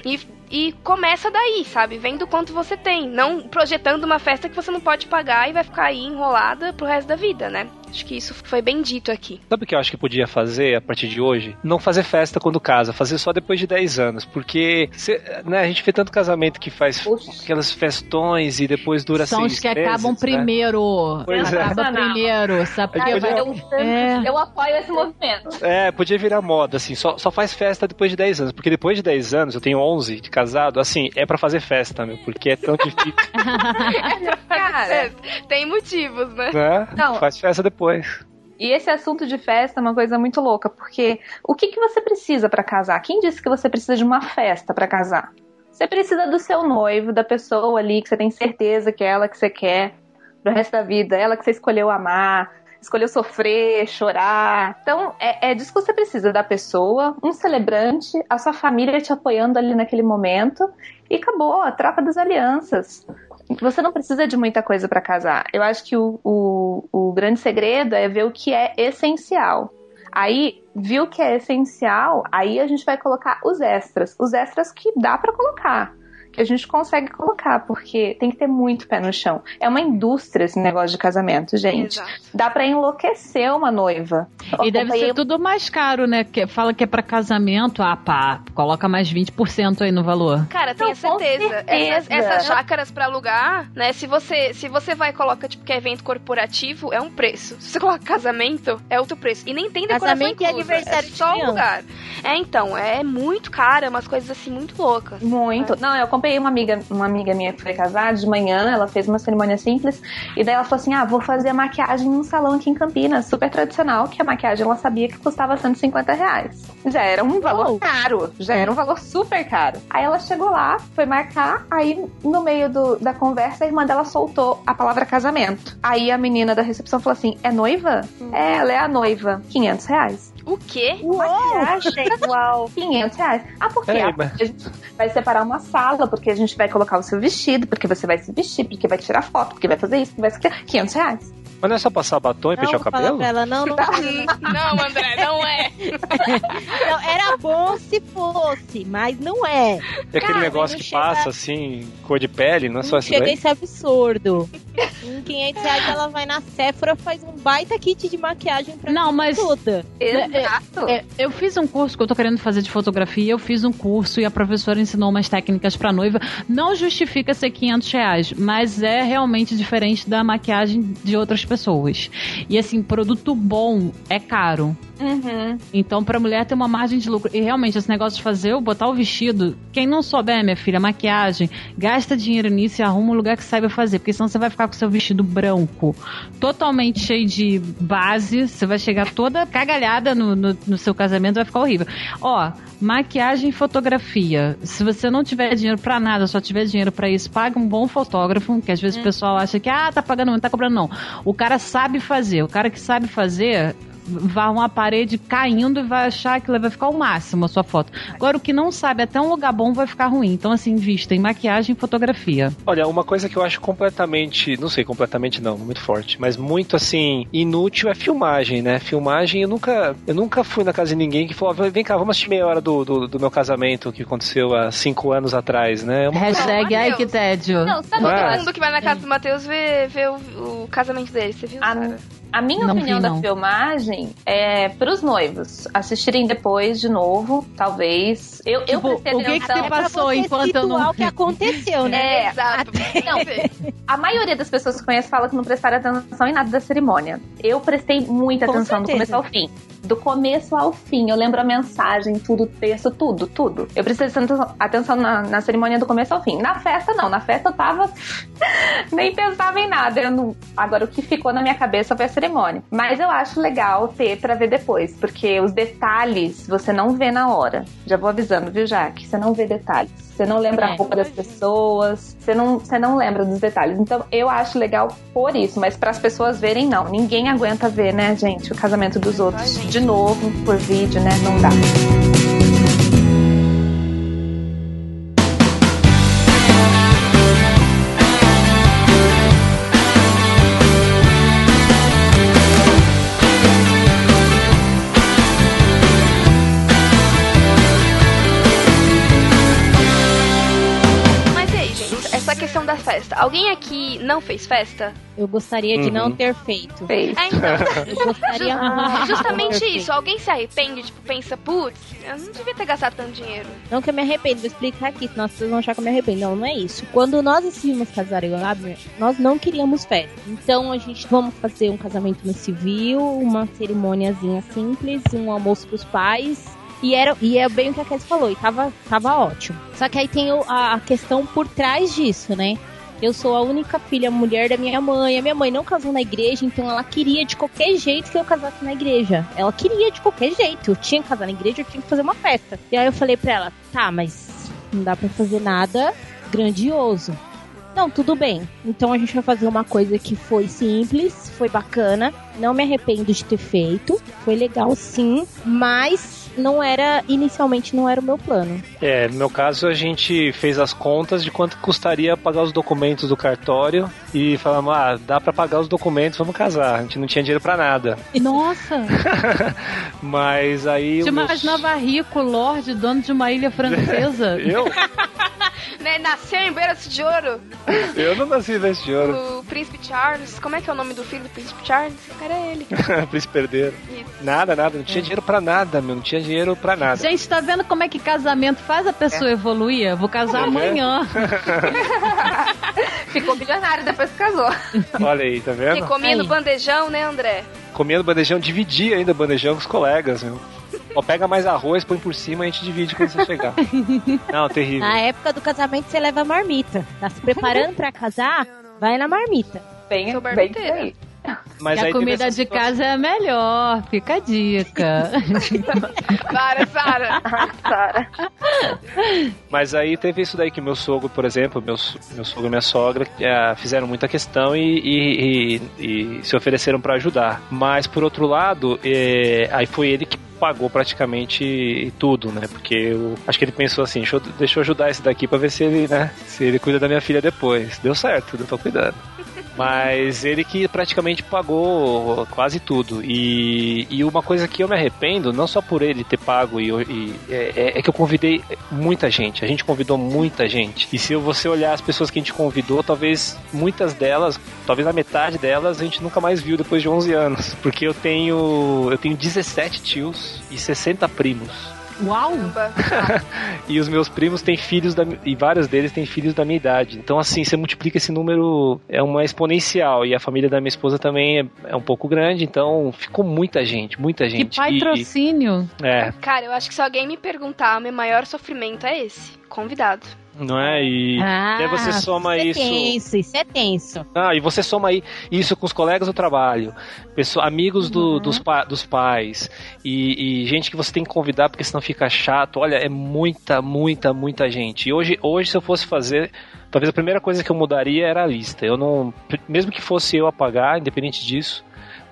E, e começa daí, sabe? Vendo quanto você tem. Não projetando uma festa que você não pode pagar e vai ficar aí enrolada pro resto da vida, né? Acho que isso foi bem dito aqui. sabe o que eu acho que podia fazer a partir de hoje? Não fazer festa quando casa, fazer só depois de 10 anos. Porque cê- né, a gente vê tanto casamento que faz aquelas festões e depois dura São seis os que meses, acabam né? primeiro. Pois é. Acaba primeiro, sabe? Podia- vai- É. Eu apoio esse movimento. É, podia virar moda, assim, só, só faz festa depois de 10 anos. Porque depois de 10 anos, eu tenho 11 de casado, assim, é pra fazer festa, meu, porque é tão difícil, Cara, Tem motivos, né? né? Não. Faz festa depois. E esse assunto de festa é uma coisa muito louca, porque o que, que você precisa pra casar? Quem disse que você precisa de uma festa pra casar? Você precisa do seu noivo, da pessoa ali que você tem certeza que é ela que você quer pro resto da vida, ela que você escolheu amar, escolheu sofrer, chorar. Então, é, é disso que você precisa, da pessoa, um celebrante, a sua família te apoiando ali naquele momento, e acabou, a troca das alianças. Você não precisa de muita coisa para casar. Eu acho que o, o, o grande segredo é ver o que é essencial. Aí, viu que é essencial, aí a gente vai colocar os extras. Os extras que dá para colocar. Que a gente consegue colocar, porque tem que ter muito pé no chão. É uma indústria esse negócio de casamento, gente. Dá para enlouquecer uma noiva. E deve ser tudo mais caro, né? Que fala que é pra casamento, ah pá, coloca mais 20% aí no valor. Cara, Não, com certeza. Essas, certeza. essas chácaras pra alugar, né? Se você, se você vai e coloca, tipo, que é evento corporativo, é um preço. Se você coloca casamento, é outro preço. E nem tem decoração Casamento e inclusa, aniversário é só o criança. lugar. É, então, é muito caro, é umas coisas assim muito loucas. Muito. Não, eu acompanhei uma amiga, uma amiga minha que foi casar de manhã, ela fez uma cerimônia simples, e daí ela falou assim: ah, vou fazer a maquiagem num salão aqui em Campinas, super tradicional, que a maquiagem ela sabia que custava 150 reais. Já era um valor caro, já era um valor super caro. Aí ela chegou lá, foi marcar, aí no meio do- da conversa, a irmã dela soltou a palavra casamento. Aí a menina da recepção falou assim: é noiva? É, ela é a noiva. 500 reais. O quê? Maquiagem, uau. 500 reais. Ah, por quê? Ah, mas- porque a gente vai separar uma sala, porque a gente vai colocar o seu vestido, porque você vai se vestir, porque vai tirar foto, porque vai fazer isso, porque vai fazer 500 reais. Mas não é só passar batom e pentear o cabelo? ela, não, não, não, André, não é. Não, era bom se fosse, mas não é. E aquele Cara, negócio que chega- passa assim, cor de pele, não é só isso chega daí? esse absurdo. Em 500 reais ela vai na Sephora, faz um baita kit de maquiagem pra Não, mas- toda. Exato. É, eu fiz um curso que eu tô querendo fazer de fotografia, eu fiz um curso e a professora ensinou umas técnicas pra noiva. Não justifica ser 500 reais, mas é realmente diferente da maquiagem de outras pessoas. E assim, produto bom é caro. Uhum. Então, pra mulher ter uma margem de lucro. E realmente, esse negócio de fazer, botar o vestido. Quem não souber, minha filha, maquiagem, gasta dinheiro nisso e arruma um lugar que saiba fazer. Porque senão você vai ficar com seu vestido branco, totalmente cheio de base. Você vai chegar toda cagalhada no, no, no seu casamento, vai ficar horrível. Ó, maquiagem e fotografia. Se você não tiver dinheiro pra nada, só tiver dinheiro pra isso, paga um bom fotógrafo. Que às vezes o pessoal acha que, ah, tá pagando muito, tá cobrando. Não. O cara sabe fazer. O cara que sabe fazer vai uma parede caindo e vai achar que vai ficar o máximo a sua foto. Agora, o que não sabe, até um lugar bom vai ficar ruim. Então, assim, vista em maquiagem e fotografia. Olha, uma coisa que eu acho completamente, não sei, completamente não, muito forte, mas muito assim, inútil é filmagem, né? Filmagem, eu nunca, eu nunca fui na casa de ninguém que falou, "Ah, vem cá, vamos assistir meia hora do, do, do meu casamento que aconteceu há cinco anos atrás, né? É uma Hashtag ai que tédio. Não, sabe Não todo é? mundo que vai na casa do Matheus vê, vê o, o casamento dele, você viu? Sara? A minha Não opinião vi, da filmagem é pros noivos assistirem depois de novo, talvez. Eu, eu Tipo, prestei o que que atenção. você passou você enquanto eu não- o que aconteceu, né? É, exato. Não, a maioria das pessoas que conhecem fala que não prestaram atenção em nada da cerimônia. Eu prestei muita Com atenção do certeza. começo ao fim. Do começo ao fim. Eu lembro a mensagem, tudo, o texto, tudo, tudo. Eu prestei atenção, atenção na, na cerimônia do começo ao fim. Na festa, não. Na festa eu tava. Nem pensava em nada. Não- Agora, o que ficou na minha cabeça foi a cerimônia. Mas eu acho legal ter pra ver depois, porque os detalhes você não vê na hora. Já vou avisando, viu, Jaque? Você não vê detalhes. Você não lembra a É. roupa das pessoas, você não, você não lembra dos detalhes. Então eu acho legal por isso, mas para as pessoas verem, não. Ninguém aguenta ver, né, gente, o casamento dos outros de novo por vídeo, né? Não dá. Festa. Alguém aqui não fez festa? Eu gostaria de não Uhum. ter feito. É, então. Eu gostaria Justamente isso. Alguém se arrepende, tipo, pensa, putz, eu não devia ter gastado tanto dinheiro. Não que eu me arrependo, vou explicar aqui, senão pessoas vão achar que eu me arrependo. Não, não é isso. Quando nós decidimos casar eu e o Abner, nós não queríamos festa. Então a gente vamos fazer um casamento no civil, uma cerimôniazinha simples, um almoço pros pais. E, era, e é bem o que a Cassie falou, e tava, tava ótimo. Só que aí tem o- a, a questão por trás disso, né? Eu sou a única filha mulher da minha mãe. A minha mãe não casou na igreja, então ela queria de qualquer jeito que eu casasse na igreja. Ela queria de qualquer jeito. Eu tinha que casar na igreja, eu tinha que fazer uma festa. E aí eu falei pra ela: tá, mas não dá pra fazer nada grandioso. Não, tudo bem. Então a gente vai fazer uma coisa que foi simples, foi bacana. Não me arrependo de ter feito. Foi legal sim, mas não era inicialmente não era o meu plano. É, no meu caso a gente fez as contas de quanto custaria pagar os documentos do cartório e falamos, ah, dá pra pagar os documentos, vamos casar. A gente não tinha dinheiro pra nada. Nossa! Mas aí Te o meu- imaginava rico, lorde, dono de uma ilha francesa. Eu? Né, nasceu em berço de ouro. Eu não nasci nesse de ouro. O príncipe Charles. Como é que é o nome do filho do príncipe Charles? Era ele. Príncipe herdeiro. Isso. Nada, nada. Não tinha dinheiro pra nada, meu. Não tinha dinheiro pra nada. Gente, tá vendo como é que casamento faz a pessoa evoluir? Eu Vou casar É. amanhã. Ficou bilionário depois que casou. Olha aí, tá vendo? E comia no bandejão, né, André? Comendo bandejão, dividia ainda bandejão com os colegas, meu. Ó, pega mais arroz, põe por cima e a gente divide quando você chegar. Não, terrível. Na época do casamento você leva a marmita. Tá se preparando pra casar? Vai na marmita. Bem, Sou bem por aí. Mas e a comida de situação- casa é a melhor. Fica a dica. Para, Sara. Sara. Mas aí teve isso daí que meu sogro, por exemplo, meu, meu sogro e minha sogra eh, fizeram muita questão e, e- e- e se ofereceram pra ajudar. Mas por outro lado, eh, aí foi ele que pagou praticamente tudo, né? Porque eu acho que ele pensou assim, deixa eu, deixa eu ajudar esse daqui pra ver se ele, né? Se ele cuida da minha filha depois. Deu certo, eu tô cuidando. Mas ele que praticamente pagou quase tudo. E, e uma coisa que eu me arrependo, não só por ele ter pago, e, e é, é, que eu convidei muita gente. A gente convidou muita gente. E se você olhar as pessoas que a gente convidou, talvez muitas delas, talvez a metade delas, a gente nunca mais viu depois de 11 anos. Porque eu tenho, eu tenho 17 tios e 60 primos. Uau! e os meus primos têm filhos da, e vários deles têm filhos da minha idade. Então, assim, você multiplica esse número, é uma exponencial. E a família da minha esposa também é, é um pouco grande, então ficou muita gente, muita gente. Que patrocínio! E, é. Cara, eu acho que se alguém me perguntar, o meu maior sofrimento é esse: convidado não é? E ah, aí você soma isso. Isso é tenso, isso é tenso. Ah, e você soma aí isso com os colegas do trabalho, pessoa, amigos do, uhum. dos, pa, dos pais e, e, gente que você tem que convidar porque senão fica chato. Olha, é muita, muita, muita gente. E hoje, hoje se eu fosse fazer, talvez a primeira coisa que eu mudaria era a lista. Eu não, mesmo que fosse eu a pagar, independente disso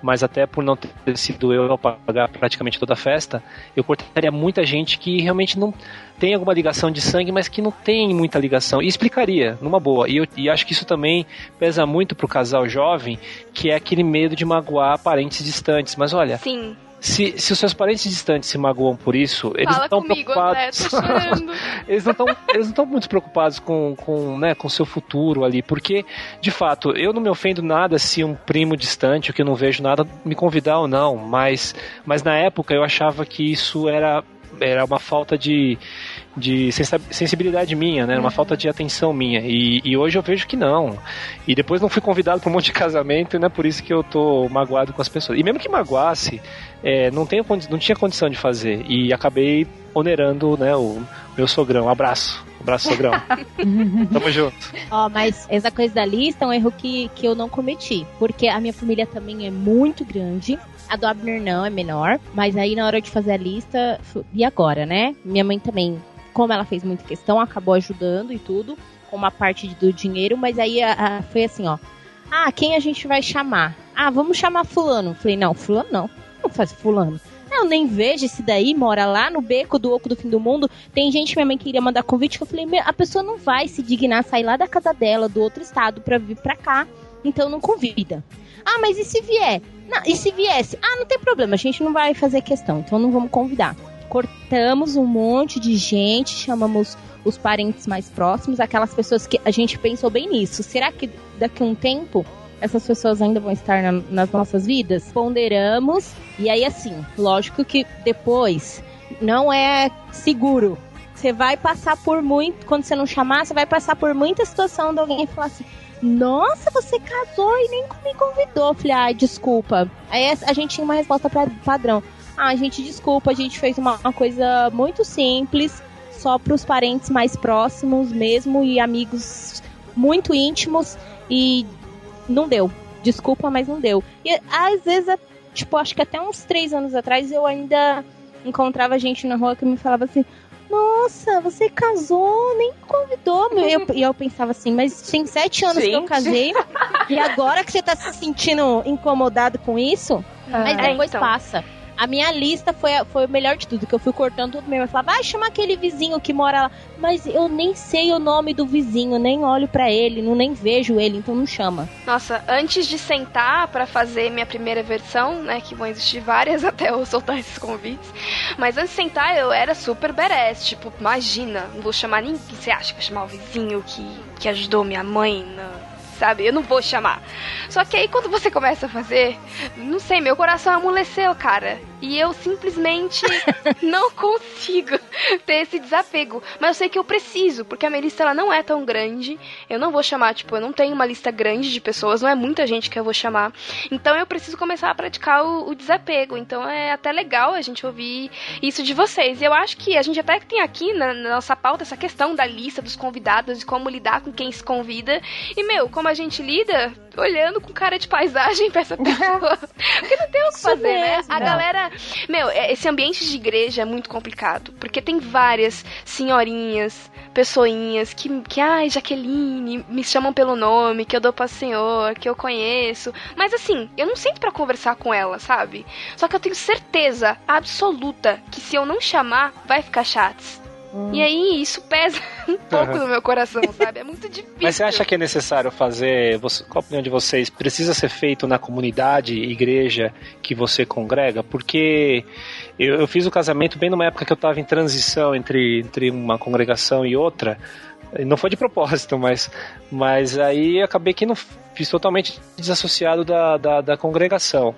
mas até por não ter sido eu a pagar praticamente toda a festa, eu cortaria muita gente que realmente não tem alguma ligação de sangue, mas que não tem muita ligação. E explicaria, numa boa. E, eu, e acho que isso também pesa muito pro casal jovem, que é aquele medo de magoar parentes distantes. Mas olha. Sim se, se os seus parentes distantes se magoam por isso, eles Fala estão preocupados. André, eles não estão eles não estão muito preocupados com com né, com seu futuro ali, porque de fato eu não me ofendo nada se um primo distante, o que eu não vejo nada, me convidar ou não, mas mas na época eu achava que isso era era uma falta de de sensibilidade minha, né? Uma uhum. falta de atenção minha. E, e, hoje eu vejo que não. E depois não fui convidado para um monte de casamento, e não é por isso que eu tô magoado com as pessoas. E mesmo que magoasse, é, não, tenho, não tinha condição de fazer. E acabei onerando né, o meu sogrão. Abraço. Abraço, sogrão. Tamo junto. Ó, oh, mas essa coisa da lista é um erro que, que eu não cometi. Porque a minha família também é muito grande. A do Abner não, é menor. Mas aí na hora de fazer a lista, e agora, né? Minha mãe também como ela fez muita questão, acabou ajudando e tudo, com uma parte do dinheiro, mas aí a, a, foi assim, ó. Ah, quem a gente vai chamar? Ah, vamos chamar fulano. Falei, não, fulano não. Não faz fulano. Eu nem vejo esse daí, mora lá no beco do oco do fim do mundo. Tem gente minha mãe queria mandar convite, que eu falei, a pessoa não vai se dignar sair lá da casa dela, do outro estado, pra vir pra cá. Então não convida. Ah, mas e se vier? Não, e se viesse? Ah, não tem problema, a gente não vai fazer questão, então não vamos convidar cortamos um monte de gente, chamamos os parentes mais próximos, aquelas pessoas que a gente pensou bem nisso. Será que daqui a um tempo essas pessoas ainda vão estar na, nas nossas vidas? Ponderamos, e aí assim, lógico que depois não é seguro. Você vai passar por muito, quando você não chamar, você vai passar por muita situação de alguém falar assim: nossa, você casou e nem me convidou. Falei, ai, desculpa. Aí a gente tinha uma resposta padrão. Ah, gente, desculpa, a gente fez uma, uma coisa muito simples, só para os parentes mais próximos mesmo e amigos muito íntimos e não deu. Desculpa, mas não deu. E às vezes, é, tipo, acho que até uns três anos atrás eu ainda encontrava gente na rua que me falava assim: Nossa, você casou, nem convidou. E eu, eu pensava assim, mas tem sete anos gente. que eu casei e agora que você tá se sentindo incomodado com isso? Ah, mas depois é, então. passa. A minha lista foi, foi o melhor de tudo, que eu fui cortando tudo mesmo. Eu falava, vai chamar aquele vizinho que mora lá. Mas eu nem sei o nome do vizinho, nem olho para ele, não nem vejo ele, então não chama. Nossa, antes de sentar para fazer minha primeira versão, né, que vão existir várias até eu soltar esses convites, mas antes de sentar eu era super badass, tipo, imagina, não vou chamar ninguém, você acha que vou chamar o vizinho que, que ajudou minha mãe na sabe? Eu não vou chamar. Só que aí quando você começa a fazer, não sei, meu coração amoleceu, cara. E eu simplesmente não consigo ter esse desapego. Mas eu sei que eu preciso, porque a minha lista ela não é tão grande. Eu não vou chamar, tipo, eu não tenho uma lista grande de pessoas, não é muita gente que eu vou chamar. Então eu preciso começar a praticar o, o desapego. Então é até legal a gente ouvir isso de vocês. E eu acho que a gente até tem aqui na, na nossa pauta essa questão da lista dos convidados, de como lidar com quem se convida. E, meu, como a gente lida, olhando com cara de paisagem pra essa pessoa. Porque não tem o que fazer, né? A galera. Meu, é, esse ambiente de igreja é muito complicado. Porque tem várias senhorinhas, pessoinhas que, que ai, Jaqueline, me chamam pelo nome, que eu dou pra senhor, que eu conheço. Mas assim, eu não sinto para conversar com ela, sabe? Só que eu tenho certeza absoluta que se eu não chamar, vai ficar chato E aí isso pesa um pouco no meu coração, sabe? É muito difícil. Mas você acha que é necessário fazer, você, qual a opinião de vocês? Precisa ser feito na comunidade, igreja que você congrega? Porque eu, eu fiz o casamento bem numa época que eu estava em transição entre, entre uma congregação e outra. Não foi de propósito, mas, mas aí acabei que não fiz totalmente desassociado da, da, da, congregação.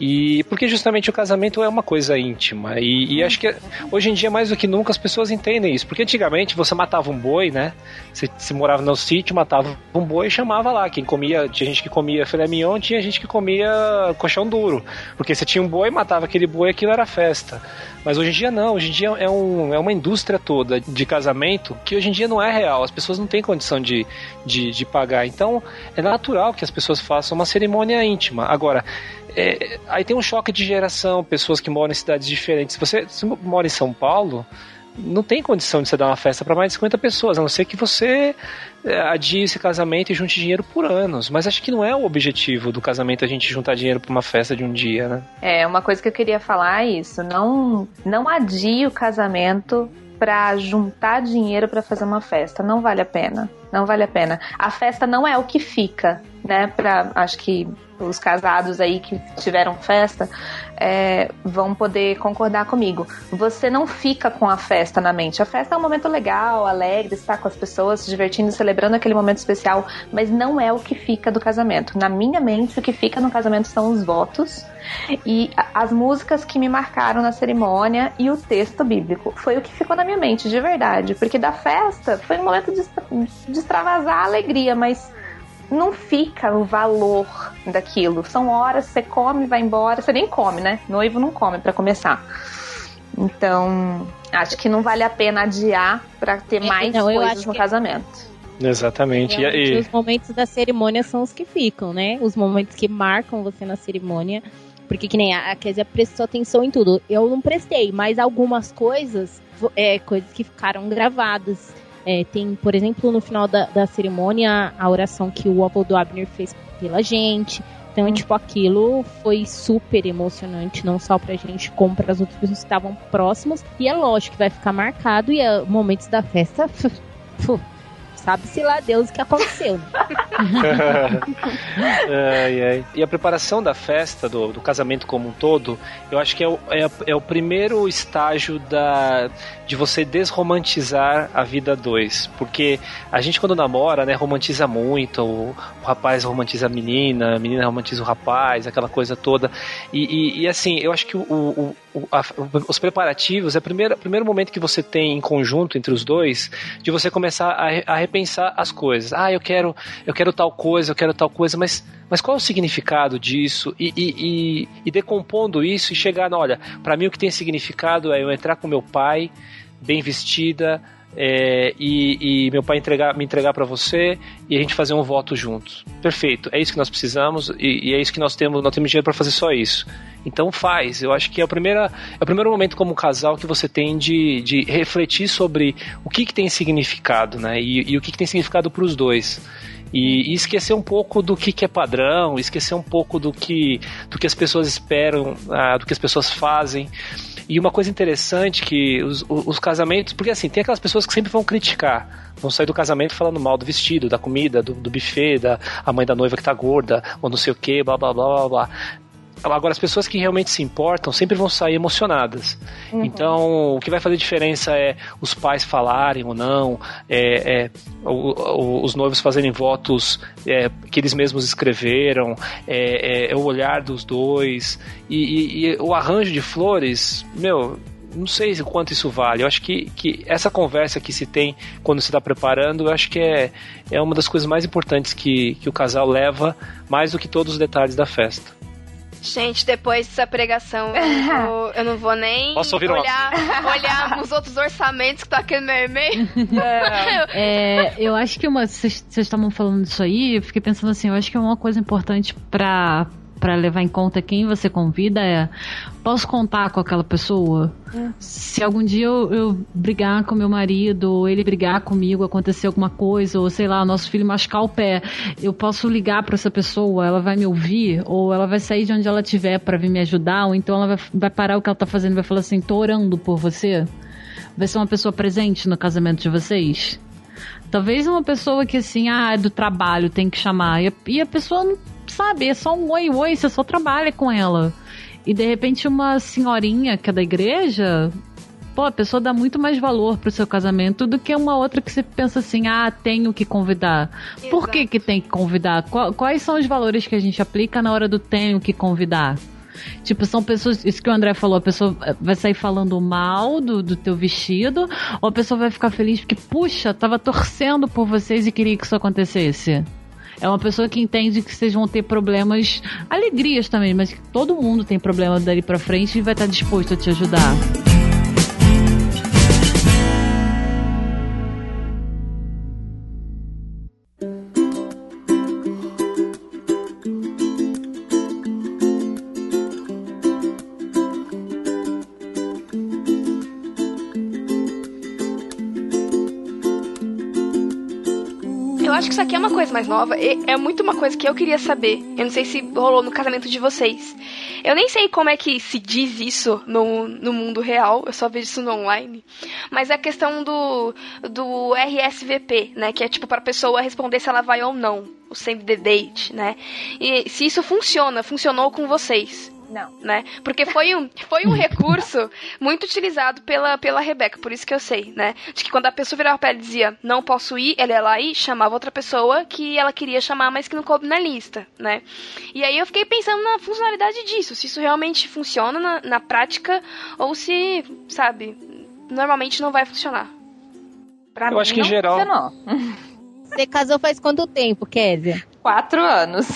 E porque justamente o casamento é uma coisa íntima. E, e, acho que hoje em dia, mais do que nunca, as pessoas entendem isso. Porque antigamente você matava um boi, né? Você, você morava no sítio, matava um boi e chamava lá. Quem comia, tinha gente que comia filé mignon, tinha gente que comia colchão duro. Porque você tinha um boi, matava aquele boi, aquilo era festa. Mas hoje em dia não, hoje em dia é, um, é uma indústria toda de casamento que hoje em dia não é real. As pessoas não têm condição de, de, de pagar. Então é natural que as pessoas façam uma cerimônia íntima. Agora, é, aí tem um choque de geração, pessoas que moram em cidades diferentes. Se você, se você mora em São Paulo, não tem condição de você dar uma festa para mais de 50 pessoas, a não ser que você é, adie esse casamento e junte dinheiro por anos. Mas acho que não é o objetivo do casamento a gente juntar dinheiro para uma festa de um dia, né? É, uma coisa que eu queria falar é isso. Não, não adie o casamento para juntar dinheiro para fazer uma festa. Não vale a pena. Não vale a pena. A festa não é o que fica, né? Para acho que os casados aí que tiveram festa é, vão poder concordar comigo. Você não fica com a festa na mente. A festa é um momento legal, alegre, estar com as pessoas, se divertindo, celebrando aquele momento especial, mas não é o que fica do casamento. Na minha mente, o que fica no casamento são os votos e as músicas que me marcaram na cerimônia e o texto bíblico. Foi o que ficou na minha mente, de verdade. Porque da festa foi um momento de, de extravasar a alegria, mas não fica o valor daquilo. São horas, você come, vai embora, você nem come, né? Noivo não come para começar. Então, acho que não vale a pena adiar para ter é, mais não, coisas no casamento. Exatamente. E, Os momentos da cerimônia são os que ficam, né? Os momentos que marcam você na cerimônia. Porque que nem a Kézia prestou atenção em tudo. Eu não prestei, mas algumas coisas, é, coisas que ficaram gravadas. É, tem, por exemplo, no final da, da cerimônia, a oração que o avô do Abner fez pela gente. Então, hum. tipo, aquilo foi super emocionante, não só pra gente, como para as outras pessoas que estavam próximas. E é lógico que vai ficar marcado, e é, momentos da festa. Sabe-se lá Deus o que aconteceu. Ai, ai. E a preparação da festa, do, do, casamento como um todo, eu acho que é o, é, é o primeiro estágio da, de você desromantizar a vida dois. Porque a gente, quando namora, né, romantiza muito. O, rapaz romantiza a menina, a menina romantiza o rapaz, aquela coisa toda. E, e, e assim, eu acho que o, o, a, os preparativos é o primeiro, primeiro momento que você tem em conjunto entre os dois de você começar a, a repensar as coisas. Ah, eu quero, eu quero tal coisa, eu quero tal coisa, mas mas qual é o significado disso? E, e, e, e decompondo isso e chegar, olha, para mim o que tem significado é eu entrar com meu pai, bem vestida, é, e, e, meu pai entregar, me entregar para você e a gente fazer um voto juntos. Perfeito, é isso que nós precisamos e, e é isso que nós temos. Nós temos dinheiro para fazer só isso. Então faz. Eu acho que é o primeiro, é o primeiro momento como casal que você tem de, de refletir sobre o que, que tem significado, né? E, e o que, que tem significado para os dois. E, e, esquecer um pouco do que, que, é padrão, esquecer um pouco do que, do que as pessoas esperam, ah, do que as pessoas fazem. E uma coisa interessante que os, os, casamentos, porque assim, tem aquelas pessoas que sempre vão criticar, vão sair do casamento falando mal do vestido, da comida, do, do buffet, da a mãe da noiva que tá gorda, ou não sei o que, blá blá blá blá blá. Agora, as pessoas que realmente se importam sempre vão sair emocionadas. Uhum. Então, o que vai fazer diferença é os pais falarem ou não, é, é o, o, os noivos fazerem votos é, que eles mesmos escreveram, é, é, é o olhar dos dois. E, e, e o arranjo de flores, meu, não sei o quanto isso vale. Eu acho que, que essa conversa que se tem quando se está preparando, eu acho que é, é uma das coisas mais importantes que, que o casal leva, mais do que todos os detalhes da festa. Gente, depois dessa pregação, eu não vou, eu não vou nem olhar, olhar os outros orçamentos que tá aqui no meu e-mail. É, eu acho que uma. Vocês estavam falando disso aí, eu fiquei pensando assim, eu acho que é uma coisa importante pra, para levar em conta quem você convida é posso contar com aquela pessoa? É. Se algum dia eu, eu, brigar com meu marido, ou ele brigar comigo, acontecer alguma coisa, ou sei lá, nosso filho machucar o pé, eu posso ligar para essa pessoa, ela vai me ouvir, ou ela vai sair de onde ela estiver para vir me ajudar, ou então ela vai, vai parar o que ela tá fazendo e vai falar assim: tô orando por você vai ser uma pessoa presente no casamento de vocês? Talvez uma pessoa que assim, ah, é do trabalho, tem que chamar. E a, e a pessoa não sabe, é só um oi, oi, você só trabalha com ela. E de repente uma senhorinha que é da igreja, pô, a pessoa dá muito mais valor pro seu casamento do que uma outra que você pensa assim, ah, tenho que convidar. Exato. Por que que tem que convidar? Quais são os valores que a gente aplica na hora do tenho que convidar? Tipo, são pessoas. Isso que o André falou, a pessoa vai sair falando mal do, do teu vestido, ou a pessoa vai ficar feliz porque, puxa, tava torcendo por vocês e queria que isso acontecesse. É uma pessoa que entende que vocês vão ter problemas, alegrias também, mas que todo mundo tem problema dali pra frente e vai estar disposto a te ajudar. Coisa mais nova. é muito uma coisa que eu queria saber. Eu não sei se rolou no casamento de vocês. Eu nem sei como é que se diz isso no, no mundo real, eu só vejo isso no online. Mas é a questão do, do RSVP, né? Que é tipo pra pessoa responder se ela vai ou não. O save the date, né? E se isso funciona, funcionou com vocês. Não. Né? Porque foi um, foi um recurso muito utilizado pela, pela Rebeca, por isso que eu sei, né? De que quando a pessoa virava pra ela e dizia, não posso ir, ela ia lá e chamava outra pessoa que ela queria chamar, mas que não coube na lista, né? E aí eu fiquei pensando na funcionalidade disso, se isso realmente funciona na, na prática ou se, sabe, normalmente não vai funcionar. Pra eu mim acho que em geral. Funcionou. Você casou faz quanto tempo, Kézia? Quatro anos.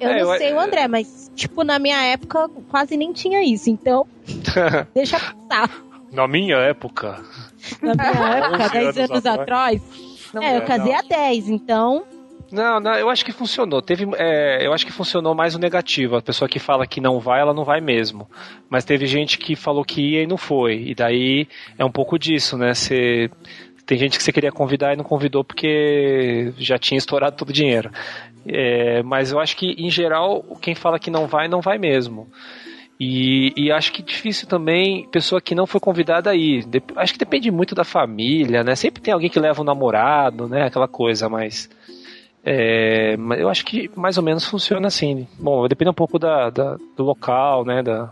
Eu É, não eu- sei o André, mas, tipo, na minha época quase nem tinha isso. Então, deixa passar. Na minha época. Na minha época, 11 10 anos anos atrás. atrás. é, eu casei não. há 10, então. Não, não, eu acho que funcionou. Teve, é, eu acho que funcionou mais o negativo. A pessoa que fala que não vai, ela não vai mesmo. Mas teve gente que falou que ia e não foi. E daí é um pouco disso, né? Você tem gente que você queria convidar e não convidou porque já tinha estourado todo o dinheiro. É, mas eu acho que, em geral, quem fala que não vai, não vai mesmo. E, e acho que difícil também pessoa que não foi convidada aí. Dep- acho que depende muito da família, né? Sempre tem alguém que leva um namorado, né? Aquela coisa, mas. É, eu acho que mais ou menos funciona assim. Bom, depende um pouco da, da- do local, né? Da,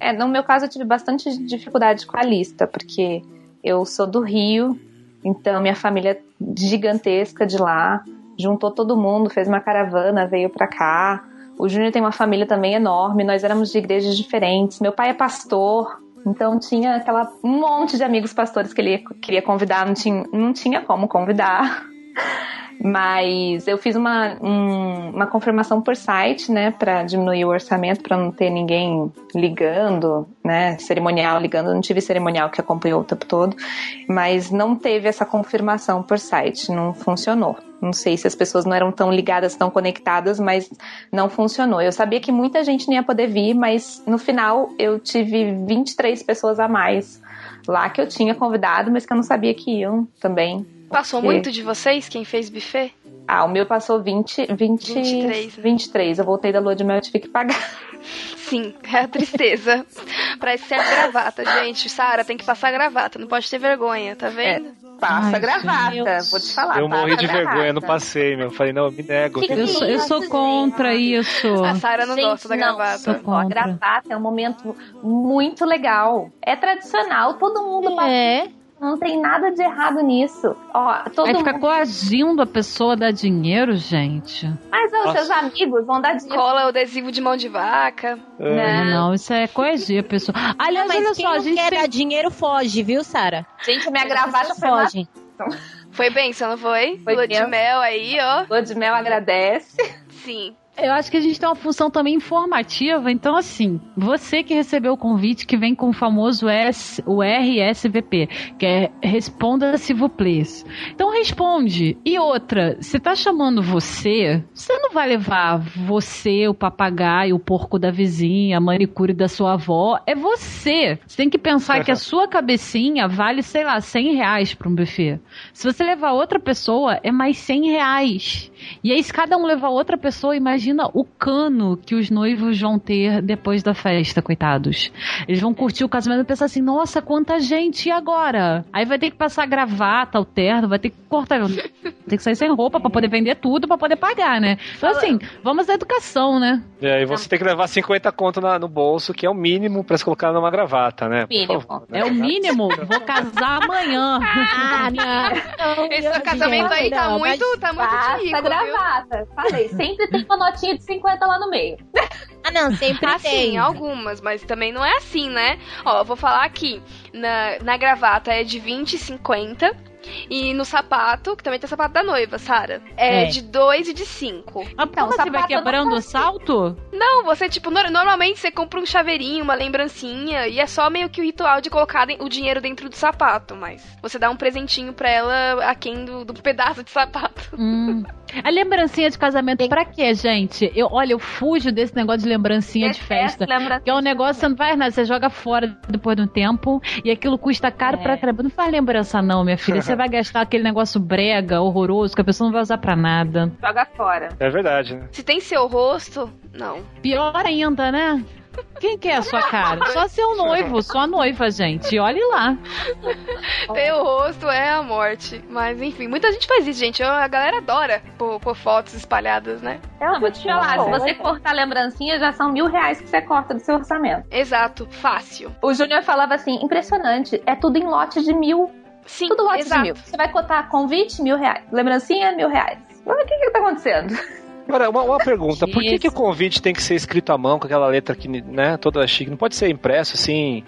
É, no meu caso eu tive bastante dificuldade com a lista, porque eu sou do Rio, então minha família é gigantesca de lá, juntou todo mundo, fez uma caravana, veio pra cá. O Júnior tem uma família também enorme, nós éramos de igrejas diferentes. Meu pai é pastor, então tinha aquela um monte de amigos pastores que ele queria convidar, não tinha, não tinha como convidar. Mas eu fiz uma, um- uma confirmação por site, né, para diminuir o orçamento, para não ter ninguém ligando, né, cerimonial ligando. Eu não tive cerimonial que acompanhou o tempo todo, mas não teve essa confirmação por site, não funcionou. Não sei se as pessoas não eram tão ligadas, tão conectadas, mas não funcionou. Eu sabia que muita gente não ia poder vir, mas no final eu tive 23 pessoas a mais lá que eu tinha convidado, mas que eu não sabia que iam também. Passou Porque- muito de vocês, quem fez buffet? Ah, o meu passou 20, 20 23, né? 23. Eu voltei da lua de mel e tive que pagar. Sim, é a tristeza. pra isso serve gravata, gente. Sara, tem que passar gravata, não pode ter vergonha, tá vendo? Passa Ai, gravata, vou te falar. eu morri de gravata. vergonha, não passei, meu. Falei, não, eu me nego. Que Eu sou, eu sou contra isso. A Sara não Gente, gosta da não, gravata. Ó, contra. gravata é um momento muito legal. É tradicional, todo mundo passa. É. Não tem nada de errado nisso. Ó, todo Aí fica mundo. coagindo a pessoa a dar dinheiro, gente. Mas os seus amigos vão dar dinheiro. Cola o adesivo de mão de vaca. É. Não, isso é coagir a pessoa. Aliás, Mas olha quem só, a não gente quer tem... dar dinheiro foge, viu, Sara? Gente, minha gravata pessoas foi bem, você não foi? Foi Lua de mel aí, ó. lua de mel agradece. Sim. Eu acho que a gente tem uma função também informativa. Então, assim, você que recebeu o convite que vem com o famoso S, o RSVP, que é Responda se vous plaît. Então, responde. E outra, você tá chamando você, você não vai levar você, o papagaio, o porco da vizinha, a manicure da sua avó. É você. Você tem que pensar que a sua cabecinha vale, sei lá, 100 reais para um buffet. Se você levar outra pessoa, é mais 100 reais. E aí, se cada um levar outra pessoa, imagina imagina o cano que os noivos vão ter depois da festa, coitados. Eles vão curtir o casamento e pensar assim, nossa, quanta gente, e agora? Aí vai ter que passar gravata, o terno, vai ter que cortar, tem que sair sem roupa pra poder vender tudo, pra poder pagar, né? Então assim, vamos à educação, né? E aí você tem que levar 50 conto na- no bolso, que é o mínimo pra se colocar numa gravata, né? Por Mínimo. favor, né? É o mínimo, vou casar amanhã. Ah, não. Esse casamento aí tá Não, muito, tá muito de rico, viu? gravata. Falei, sempre tem uma notinha de 50 lá no meio. Ah, não, sempre Assim, tem. algumas, mas também não é assim, né? Ó, eu vou falar aqui. Na, na gravata é de 20 e 50. E no sapato, que também tem sapato da noiva, Sara, é, É. de 2 e de 5. Mas Então, você vai quebrando o salto? Não, você, tipo, no- normalmente você compra um chaveirinho, uma lembrancinha, e é só meio que o ritual de colocar o dinheiro dentro do sapato, mas você dá um presentinho pra ela aquém do, do pedaço de sapato. Hum. A lembrancinha de casamento pra quê, gente? Eu, olha, eu fujo desse negócio de lembrancinha de festa. Lembra? Que é um negócio que você não faz nada, você joga fora depois de um tempo e aquilo custa caro É. pra caramba. Não faz lembrança, não, minha filha. Você vai gastar aquele negócio brega, horroroso, que a pessoa não vai usar pra nada. Joga fora. É verdade, né? Se tem seu rosto, não. Pior ainda, né? Quem quer a sua cara? Só seu noivo, sua noiva, gente. Olhe lá. Ter o rosto é a morte. Mas enfim, muita gente faz isso, gente. A galera adora pôr, pôr fotos espalhadas, né? Eu vou te falar, se você cortar lembrancinha, já são mil reais que você corta do seu orçamento. Exato, fácil. O Júnior falava assim, impressionante, é tudo em lote de mil. Sim, Tudo lote exato. de mil. Você vai cotar convite, mil reais. Lembrancinha, mil reais. Mas o que que tá acontecendo? Agora, uma, uma pergunta: por que, que o convite tem que ser escrito à mão com aquela letra que, né, toda chique? Não pode ser impresso assim,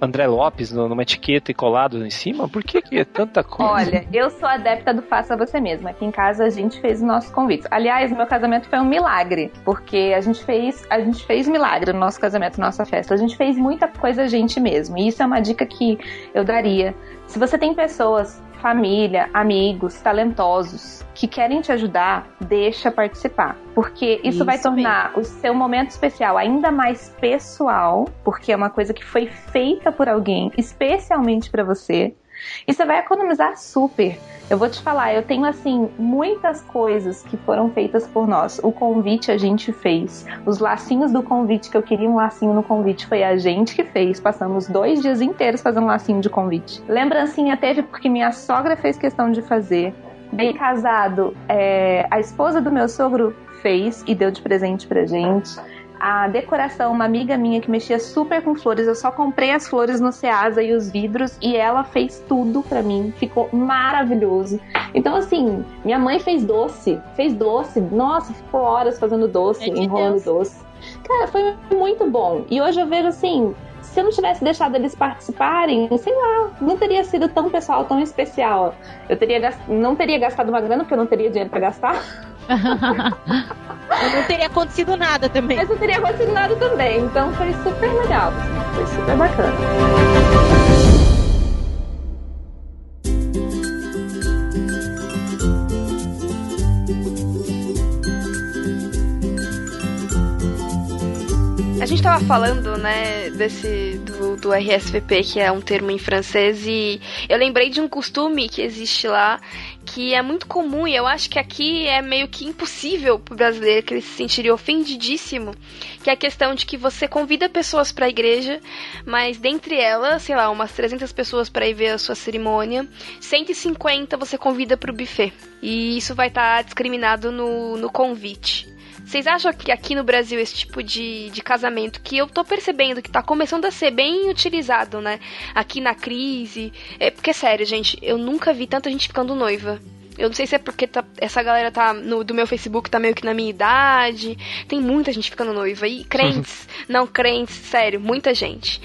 André Lopes, no- numa etiqueta e colado em cima? Por que, que é tanta coisa? Olha, eu sou adepta do faça você mesma. Aqui em casa a gente fez o nosso convite. Aliás, meu casamento foi um milagre, porque a gente fez, a gente fez milagre no nosso casamento, na nossa festa. A gente fez muita coisa a gente mesmo. E isso é uma dica que eu daria. Se você tem pessoas, família, amigos, talentosos que querem te ajudar, deixa participar, porque isso, Isso vai tornar o seu momento especial ainda mais pessoal, porque é uma coisa que foi feita por alguém especialmente pra você. E você vai economizar super. Eu vou te falar, eu tenho assim muitas coisas que foram feitas por nós. O convite a gente fez. Os lacinhos do convite, que eu queria um lacinho no convite, foi a gente que fez. Passamos dois dias inteiros fazendo lacinho de convite. Lembrancinha teve porque minha sogra fez questão de fazer. Bem casado, é, a esposa do meu sogro fez e deu de presente pra gente. A decoração, uma amiga minha que mexia super com flores, eu só comprei as flores no Ceasa e os vidros e ela fez tudo pra mim, ficou maravilhoso. Então, assim, minha mãe fez doce, fez doce, nossa, ficou horas fazendo doce, É de enrolando Deus. doce. Cara, foi muito bom. E hoje eu vejo assim, se eu não tivesse deixado eles participarem, sei lá, não teria sido tão pessoal, tão especial. Eu teria não teria gastado uma grana porque eu não teria dinheiro pra gastar. Não teria acontecido nada também. Mas não teria acontecido nada também. Então foi super legal. Foi super bacana. A gente tava falando, né, desse do, do RSVP, que é um termo em francês, e eu lembrei de um costume que existe lá, que é muito comum, e eu acho que aqui é meio que impossível pro brasileiro, que ele se sentiria ofendidíssimo, que é a questão de que você convida pessoas pra igreja, mas dentre elas, sei lá, umas 300 pessoas pra ir ver a sua cerimônia, 150 você convida pro buffet. E isso vai estar discriminado no, no convite. Vocês acham que aqui no Brasil esse tipo de, de casamento, que eu tô percebendo que tá começando a ser bem utilizado, né? Aqui na crise. É porque, sério, gente, eu nunca vi tanta gente ficando noiva. Eu não sei se é porque tá- essa galera tá no, do meu Facebook tá meio que na minha idade. Tem muita gente ficando noiva. E crentes, não crentes, sério, muita gente.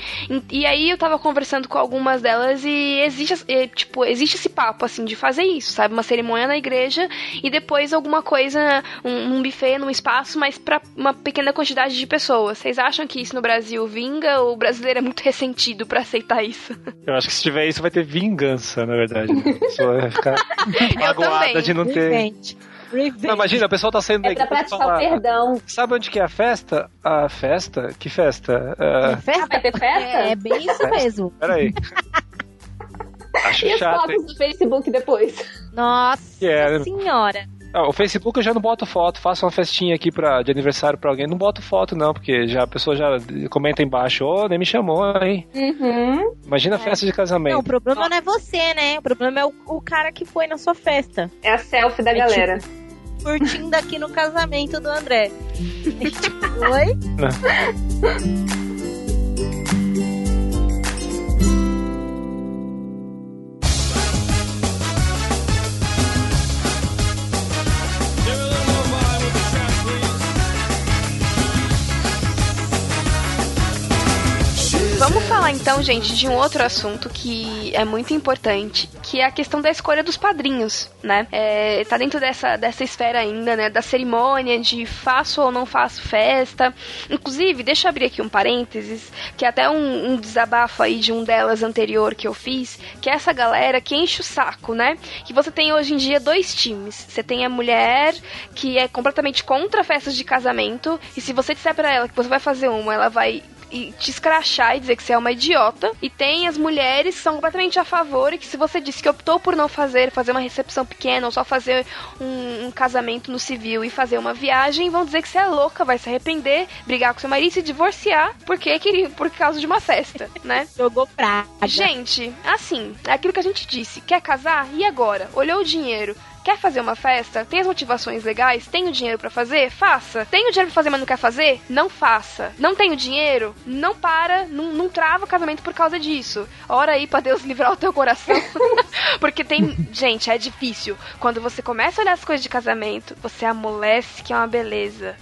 E, e aí eu tava conversando com algumas delas e existe, é, tipo, existe esse papo, assim, de fazer isso, sabe? Uma cerimônia na igreja e depois alguma coisa, um, um buffet num espaço, mas pra uma pequena quantidade de pessoas. Vocês acham que isso no Brasil vinga ou o brasileiro é muito ressentido pra aceitar isso? Eu acho que se tiver isso, vai ter vingança, na verdade. né? Vai ficar também. de não ter. Revenge. Revenge. Não, imagina, a pessoa tá saindo É pra igreja praticar o fala, perdão. Sabe onde que é a festa? A festa? Que festa? Ah, Festa? vai ter festa? É, é bem isso mesmo. peraí. Acho E as chato, hein? fotos do Facebook depois? Nossa Que é, né? senhora. Ah, o Facebook eu já não boto foto, faço uma festinha aqui pra, de aniversário pra alguém, não boto foto não, porque já a pessoa já comenta embaixo, ô, nem me chamou, hein? Uhum. Imagina a festa de casamento. Não, o problema não é você, né? O problema é o, o cara que foi na sua festa. É a selfie da É galera. Curtindo aqui no casamento do André. Oi? Vamos falar então, gente, de um outro assunto que é muito importante, que é a questão da escolha dos padrinhos, né? É, tá dentro dessa, dessa esfera ainda, né? Da cerimônia de faço ou não faço festa. Inclusive, deixa eu abrir aqui um parênteses, que é até um, um desabafo aí de um delas anterior que eu fiz, que é essa galera que enche o saco, né? Que você tem hoje em dia dois times. Você tem a mulher que é completamente contra festas de casamento, e se você disser pra ela que você vai fazer uma, ela vai e te escrachar e dizer que você é uma idiota. E tem as mulheres que são completamente a favor e que se você disse que optou por não fazer, fazer uma recepção pequena ou só fazer um, um casamento no civil e fazer uma viagem, vão dizer que você é louca, vai se arrepender, brigar com seu marido e se divorciar porque queria, por causa de uma festa, né? Jogou praga. Gente, assim, é aquilo que a gente disse. Quer casar? E agora? Olhou o dinheiro. Quer fazer uma festa? Tem as motivações legais? Tem o dinheiro pra fazer? Faça. Tem o dinheiro pra fazer, mas não quer fazer? Não faça. Não tem o dinheiro? Não para, não, não trava o casamento por causa disso. Ora aí pra Deus livrar o teu coração. Porque tem. Gente, é difícil. Quando você começa a olhar as coisas de casamento, você amolece que é uma beleza.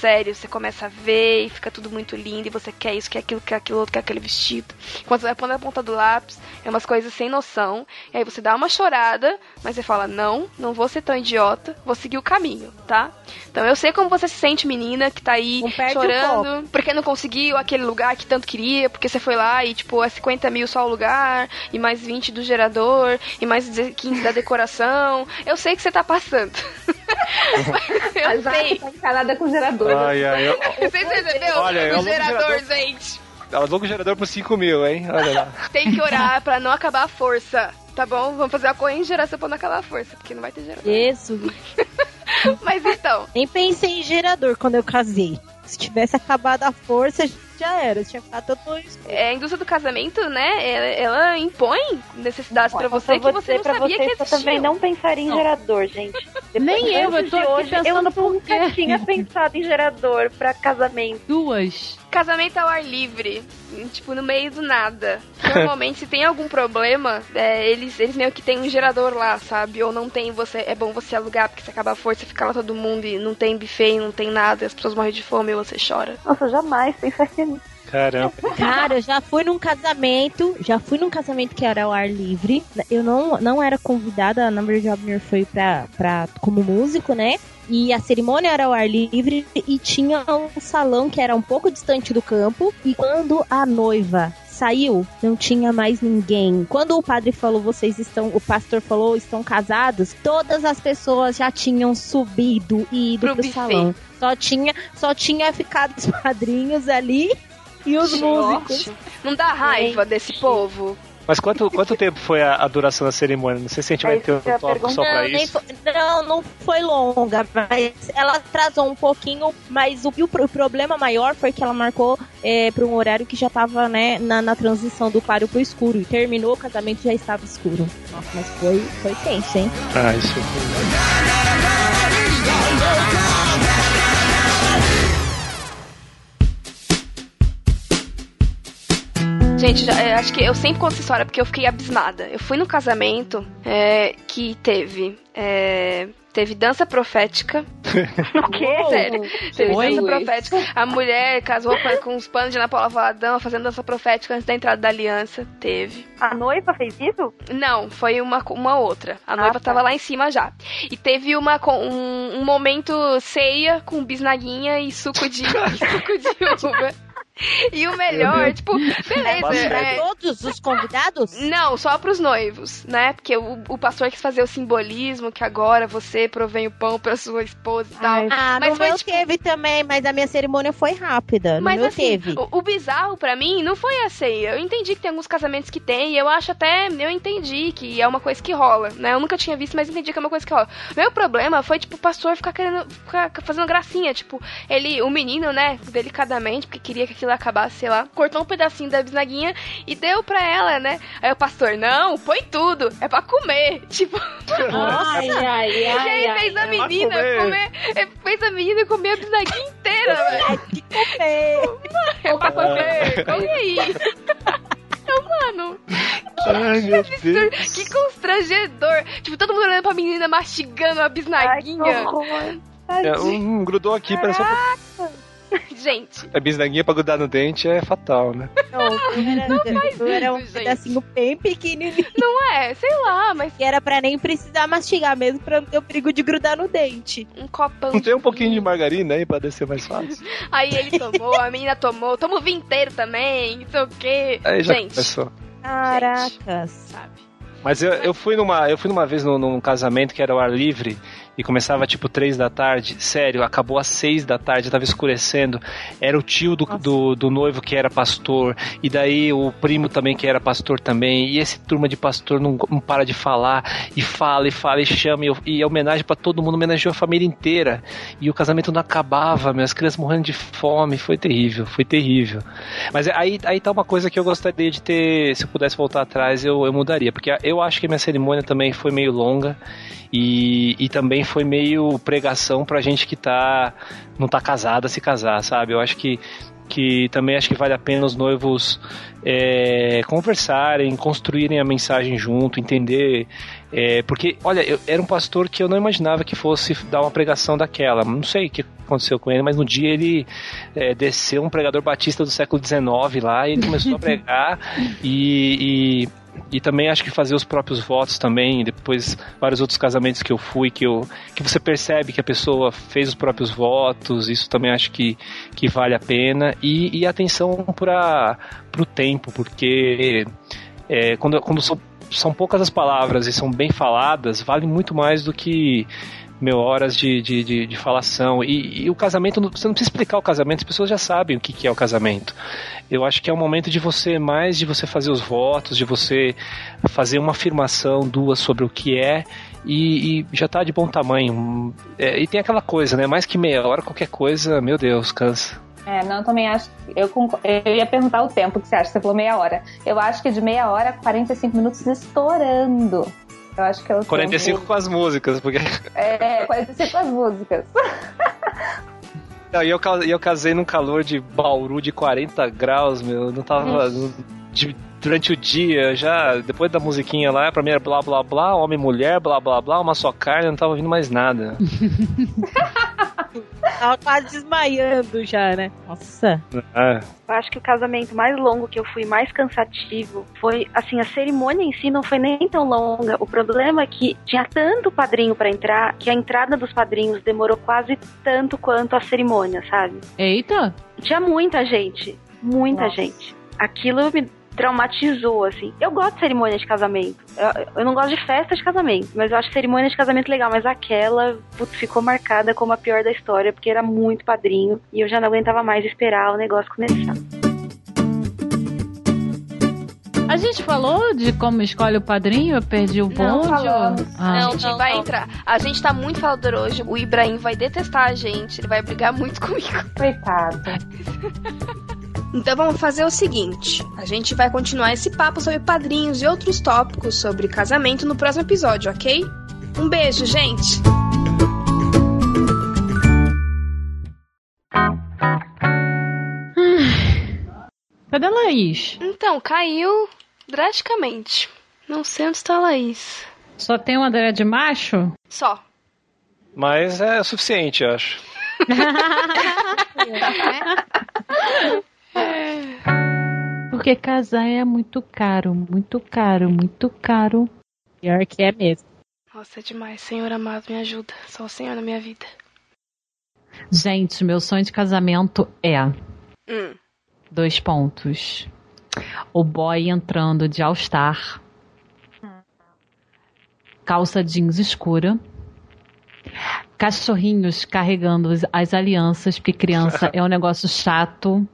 Sério, você começa a ver e fica tudo muito lindo e você quer isso, quer aquilo, quer aquilo outro, quer aquele vestido. Quando você vai pondo a ponta do lápis, é umas coisas sem noção. E aí você dá uma chorada, mas você fala: Não, não vou ser tão idiota, vou seguir o caminho, tá? Então eu sei como você se sente, menina, que tá aí chorando porque não conseguiu aquele lugar que tanto queria, porque você foi lá e, tipo, é 50 mil só o lugar, e mais 20 do gerador, e mais 15 da decoração. Eu sei que você tá passando. Eu Zaca sei. tá com o gerador. Ai, ai, eu, Você entendeu? Olha, eu o gerador, gerador. gente. ela alugou o gerador por 5 mil, hein? Olha lá. Tem que orar pra não acabar a força. Tá bom? Vamos fazer a corrente geração pra não acabar a força, porque não vai ter gerador. Isso. Mas então, Nem pensei em gerador quando eu casei. Se tivesse acabado a força, já era. Tinha ficado todo é, a indústria do casamento, né? Ela, ela impõe necessidades pra você que você não pra sabia vocês que que eu existiam. também não pensaria em Não. gerador, gente. Depois Nem eu, eu tô hoje, eu pensando por nunca tinha pensado em gerador pra casamento. Duas. Casamento ao ar livre, tipo, no meio do nada. Normalmente, se tem algum problema, é, eles, eles meio que tem um gerador lá, sabe? Ou não tem, você é bom você alugar, porque se acaba a força, fica lá todo mundo e não tem buffet, não tem nada, as pessoas morrem de fome e você chora. Nossa, jamais pensaria nisso. Caramba. Cara, eu já fui num casamento, já fui num casamento que era ao ar livre. Eu não, não era convidada, a Number Jobner foi pra, pra, como músico, né? E a cerimônia era ao ar livre e tinha um salão que era um pouco distante do campo. E quando a noiva saiu, não tinha mais ninguém. Quando o padre falou, vocês estão, o pastor falou, estão casados, todas as pessoas já tinham subido e ido Pro pro, buffet. salão. Só tinha, só tinha ficado os padrinhos ali e os músicos. Não dá raiva desse povo? Mas quanto, quanto tempo foi a, a duração da cerimônia? Não sei se a gente vai ter um tópico só pra Não, isso. foi- não, não foi longa, mas ela atrasou um pouquinho, mas o, o pro- problema maior foi que ela marcou é, para um horário que já tava, né, na, na transição do claro pro escuro. E terminou o casamento já estava escuro. Nossa, mas foi, foi tenso, hein? Ah, isso. Gente, já- é, acho que eu sempre conto essa história porque eu fiquei abismada. Eu fui no casamento é, que teve. é, teve dança profética. O quê? Sério. Teve Oi? dança profética. A mulher casou com, os panos de Ana Paula Valadão fazendo dança profética antes da entrada da aliança. Teve. A noiva fez isso? Não, foi uma, uma outra. A noiva tá. tava lá em cima já. E teve uma, um, um momento ceia com bisnaguinha e suco de, suco de uva. E o melhor, tipo, beleza. Pra é- todo todos os convidados? Não, só pros noivos, né? Porque o, o pastor quis fazer o simbolismo que agora você provém o pão pra sua esposa e tal. Ah, mas no foi meu tipo, teve também, mas a minha cerimônia foi rápida. No Mas assim, teve. o, o bizarro pra mim não foi assim. Eu entendi que tem alguns casamentos que tem, e eu acho até. Eu entendi que é uma coisa que rola, né? Eu nunca tinha visto, mas entendi que é uma coisa que rola. Meu problema foi, tipo, o pastor ficar querendo. ficar fazendo gracinha. Tipo, ele, o menino, né, delicadamente, porque queria que aquilo acabasse, sei lá, cortou um pedacinho da bisnaguinha e deu pra ela, né? Aí o pastor, não, põe tudo, é pra comer. Tipo. Ai, ai, e aí ai, fez a ai. menina Pra comer. comer. é, Fez a menina comer a bisnaguinha inteira, velho. Que comer. É pra comer. Come aí. Então, mano. Ai, meu absurdo, que constrangedor. Tipo, todo mundo olhando pra menina mastigando a bisnaguinha. É, um, grudou aqui, parece uma Gente, a bisnaguinha pra grudar no dente é fatal, né? Não, era, era um isso, gente. pedacinho bem pequenininho. não é, sei lá, mas Que era pra nem precisar mastigar mesmo, pra não ter o perigo de grudar no dente. um copão. Não tem um pouquinho de margarina aí pra descer mais fácil? Aí ele tomou, a menina tomou, toma o vinho inteiro também, não sei o quê. Aí já Gente, começou. Caracas. sabe? Mas eu, eu fui numa eu fui numa vez num, num casamento que era ao ar livre e começava tipo três da tarde. Sério, acabou às seis da tarde, tava escurecendo. Era o tio do, do, do noivo que era pastor e daí o primo também que era pastor também. E esse turma de pastor não, não para de falar e fala e fala e chama e, e é homenagem pra todo mundo, homenageou a família inteira. E o casamento não acabava, minhas crianças morrendo de fome, foi terrível, foi terrível. Mas aí, aí tá uma coisa que eu gostaria de ter, se eu pudesse voltar atrás, eu, eu mudaria, porque eu acho que a minha cerimônia também foi meio longa e, e também foi meio pregação pra gente que tá não tá casada se casar, sabe? Eu acho que que também acho que vale a pena os noivos é, conversarem, construírem a mensagem junto, entender. é, porque, olha, eu era um pastor que eu não imaginava que fosse dar uma pregação daquela. Não sei o que aconteceu com ele, mas no dia ele é, desceu um pregador batista do século XIX lá e ele começou a pregar e, e e também acho que fazer os próprios votos também, depois vários outros casamentos que eu fui, que, eu, que você percebe que a pessoa fez os próprios votos, isso também acho que, que vale a pena. E, e atenção para o tempo, porque é, quando, quando são, são poucas as palavras e são bem faladas, vale muito mais do que mil horas de, de, de, de falação. E, e o casamento, você não precisa explicar o casamento, as pessoas já sabem o que, que é o casamento. Eu acho que é o momento de você, mais de você fazer os votos, de você fazer uma afirmação, duas sobre o que é, e, e já tá de bom tamanho. É, e tem aquela coisa, né? Mais que meia hora, qualquer coisa, meu Deus, cansa. É, não, eu também acho. Eu, eu ia perguntar o tempo que você acha, você falou meia hora. Eu acho que de meia hora, 45 minutos estourando. Eu acho que é o 45 tempo. com as músicas, porque. É, 45 com as músicas. Não, e eu, eu casei num calor de Bauru de 40 graus, meu. eu Não tava. de- durante o dia, já. Depois da musiquinha lá, pra mim era blá blá blá, homem e mulher, blá blá blá, uma só carne, eu não tava ouvindo mais nada. Tava quase desmaiando já, né? Nossa. É. Eu acho que o casamento mais longo que eu fui, mais cansativo, foi assim, a cerimônia em si não foi nem tão longa. O problema é que tinha tanto padrinho pra entrar que a entrada dos padrinhos demorou quase tanto quanto a cerimônia, sabe? Eita! Tinha muita gente, muita Nossa. gente. Aquilo me traumatizou, assim. Eu gosto de cerimônia de casamento. Eu, eu não gosto de festa de casamento, mas eu acho cerimônia de casamento legal. Mas aquela, putz, ficou marcada como a pior da história, porque era muito padrinho e eu já não aguentava mais esperar o negócio começar. A gente falou de como escolhe o padrinho? Eu perdi o Não bonde? falamos. Ah. a gente vai entrar. A gente tá muito falador hoje. O Ibrahim vai detestar a gente. Ele vai brigar muito comigo. Coitado. Então vamos fazer o seguinte: a gente vai continuar esse papo sobre padrinhos e outros tópicos sobre casamento no próximo episódio, ok? Um beijo, gente! Cadê a Laís? Então, caiu drasticamente. Não sei onde está a Laís. Só tem uma André de macho? Só. Mas é suficiente, eu acho. Porque casar é muito caro, muito caro, muito caro. Pior que é mesmo. Nossa, é demais. Senhor amado, me ajuda. Só o Senhor na minha vida. Gente, meu sonho de casamento é Hum. dois pontos. O boy entrando de All-Star. Calça jeans escura. Cachorrinhos carregando as- as alianças, porque criança é um negócio chato.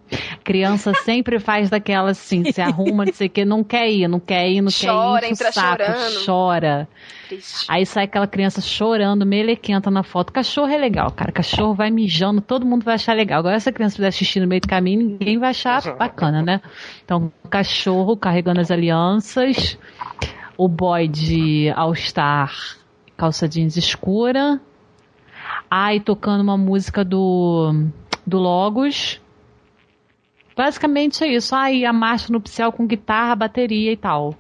Criança sempre faz daquela assim, se arruma, não sei o que, não quer ir, não quer ir, não Chora, quer ir, enche entra saco, chorando. chora. Triste. Aí sai aquela criança chorando, melequenta na foto. Cachorro é legal, cara. Cachorro vai mijando, todo mundo vai achar legal. Agora, se a criança fizer xixi no meio do caminho, ninguém vai achar bacana, né? Então, cachorro carregando as alianças. O boy de All-Star, calça jeans escura. Ai, tocando uma música do, do Logos. Basicamente é isso. Ai, a marcha nupcial com guitarra, bateria e tal.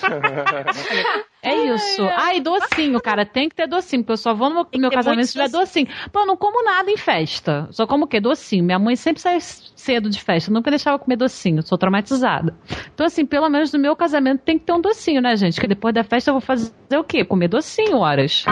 É isso. Ai, docinho, cara. Tem que ter docinho, porque eu só vou no meu, meu casamento se tiver docinho. Pô, eu não como nada em festa. Só como o quê? Docinho. Minha mãe sempre sai cedo de festa. Eu nunca deixava comer docinho. Sou traumatizada. Então, assim, pelo menos no meu casamento tem que ter um docinho, né, gente? Que depois da festa eu vou fazer o quê? Comer docinho horas.